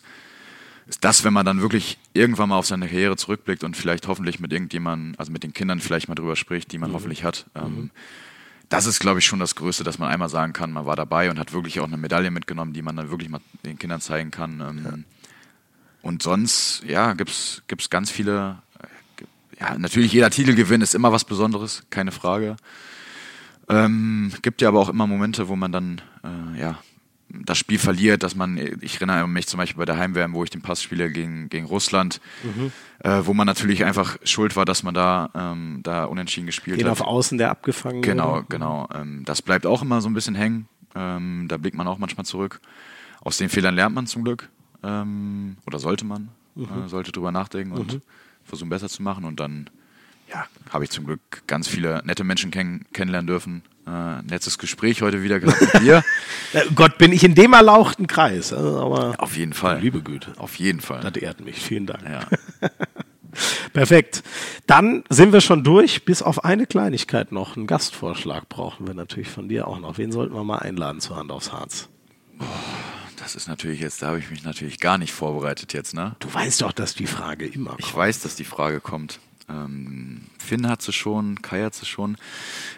ist das, wenn man dann wirklich irgendwann mal auf seine Karriere zurückblickt und vielleicht hoffentlich mit irgendjemandem, also mit den Kindern vielleicht mal drüber spricht, die man hoffentlich hat. Ähm, das ist, glaube ich, schon das Größte, dass man einmal sagen kann, man war dabei und hat wirklich auch eine Medaille mitgenommen, die man dann wirklich mal den Kindern zeigen kann. Ähm, Und sonst, ja, gibt's gibt's ganz viele. äh, Ja, natürlich jeder Titelgewinn ist immer was Besonderes, keine Frage. Ähm, gibt ja aber auch immer Momente, wo man dann äh, ja das Spiel verliert, dass man, ich erinnere mich zum Beispiel bei der Heimwehr, wo ich den Pass spiele gegen, gegen Russland, äh, wo man natürlich einfach schuld war, dass man da, ähm, da unentschieden gespielt Den hat. auf Außen, der abgefangen Genau, wurde? genau. Ähm, das bleibt auch immer so ein bisschen hängen. Ähm, da blickt man auch manchmal zurück. Aus den Fehlern lernt man zum Glück. Ähm, oder sollte man. Äh, sollte drüber nachdenken und versuchen besser zu machen. Und dann ja, habe ich zum Glück ganz viele nette Menschen kenn kennenlernen dürfen. Äh, nettes Gespräch heute wieder gehabt mit dir. Gott, bin ich in dem erlauchten Kreis. Also, aber Auf jeden Fall. Liebe Güte. Auf jeden Fall. das ehrt mich. Vielen Dank. Ja. Perfekt. Dann sind wir schon durch. Bis auf eine Kleinigkeit noch. Einen Gastvorschlag brauchen wir natürlich von dir auch noch. Wen sollten wir mal einladen zur Hand aufs Harz? Das ist natürlich jetzt, da habe ich mich natürlich gar nicht vorbereitet jetzt, ne? Du weißt doch, dass die Frage immer kommt. Ich weiß, dass die Frage kommt. Ähm, Finn hat sie schon, Kai hat sie schon.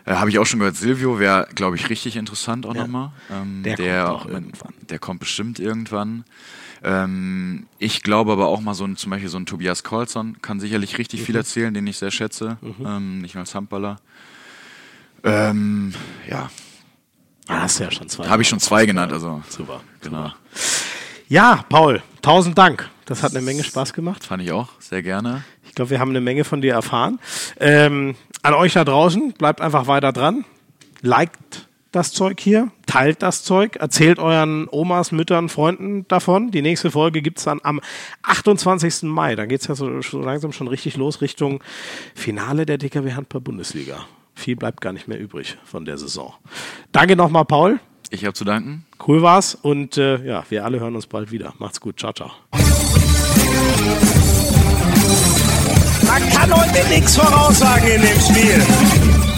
Äh, Habe ich auch schon gehört. Silvio wäre, glaube ich, richtig interessant auch Ja. nochmal. Ähm, Der kommt auch irgendwann. Der kommt bestimmt irgendwann. Ähm, ich glaube aber auch mal so ein, zum Beispiel so ein Tobias Colson kann sicherlich richtig Mhm. viel erzählen, den ich sehr schätze. Ähm, nicht nur als Handballer. Ähm, ja, Ah, hast du ja schon zwei. habe ich schon zwei genannt, also Super. genau. Ja, Paul, tausend Dank. Das hat eine Menge Spaß gemacht. Fand ich auch sehr gerne. Ich glaube, wir haben eine Menge von dir erfahren. Ähm, an euch da draußen, bleibt einfach weiter dran. Liked das Zeug hier, teilt das Zeug, erzählt euren Omas, Müttern, Freunden davon. Die nächste Folge gibt's dann am 28. Mai. Da geht's ja so, so langsam schon richtig los Richtung Finale der DKW Handball-Bundesliga. Viel bleibt gar nicht mehr übrig von der Saison. Danke nochmal, Paul. Ich habe zu danken. Cool war's. Und äh, ja, wir alle hören uns bald wieder. Macht's gut. Ciao, ciao. Man kann heute nichts voraussagen in dem Spiel.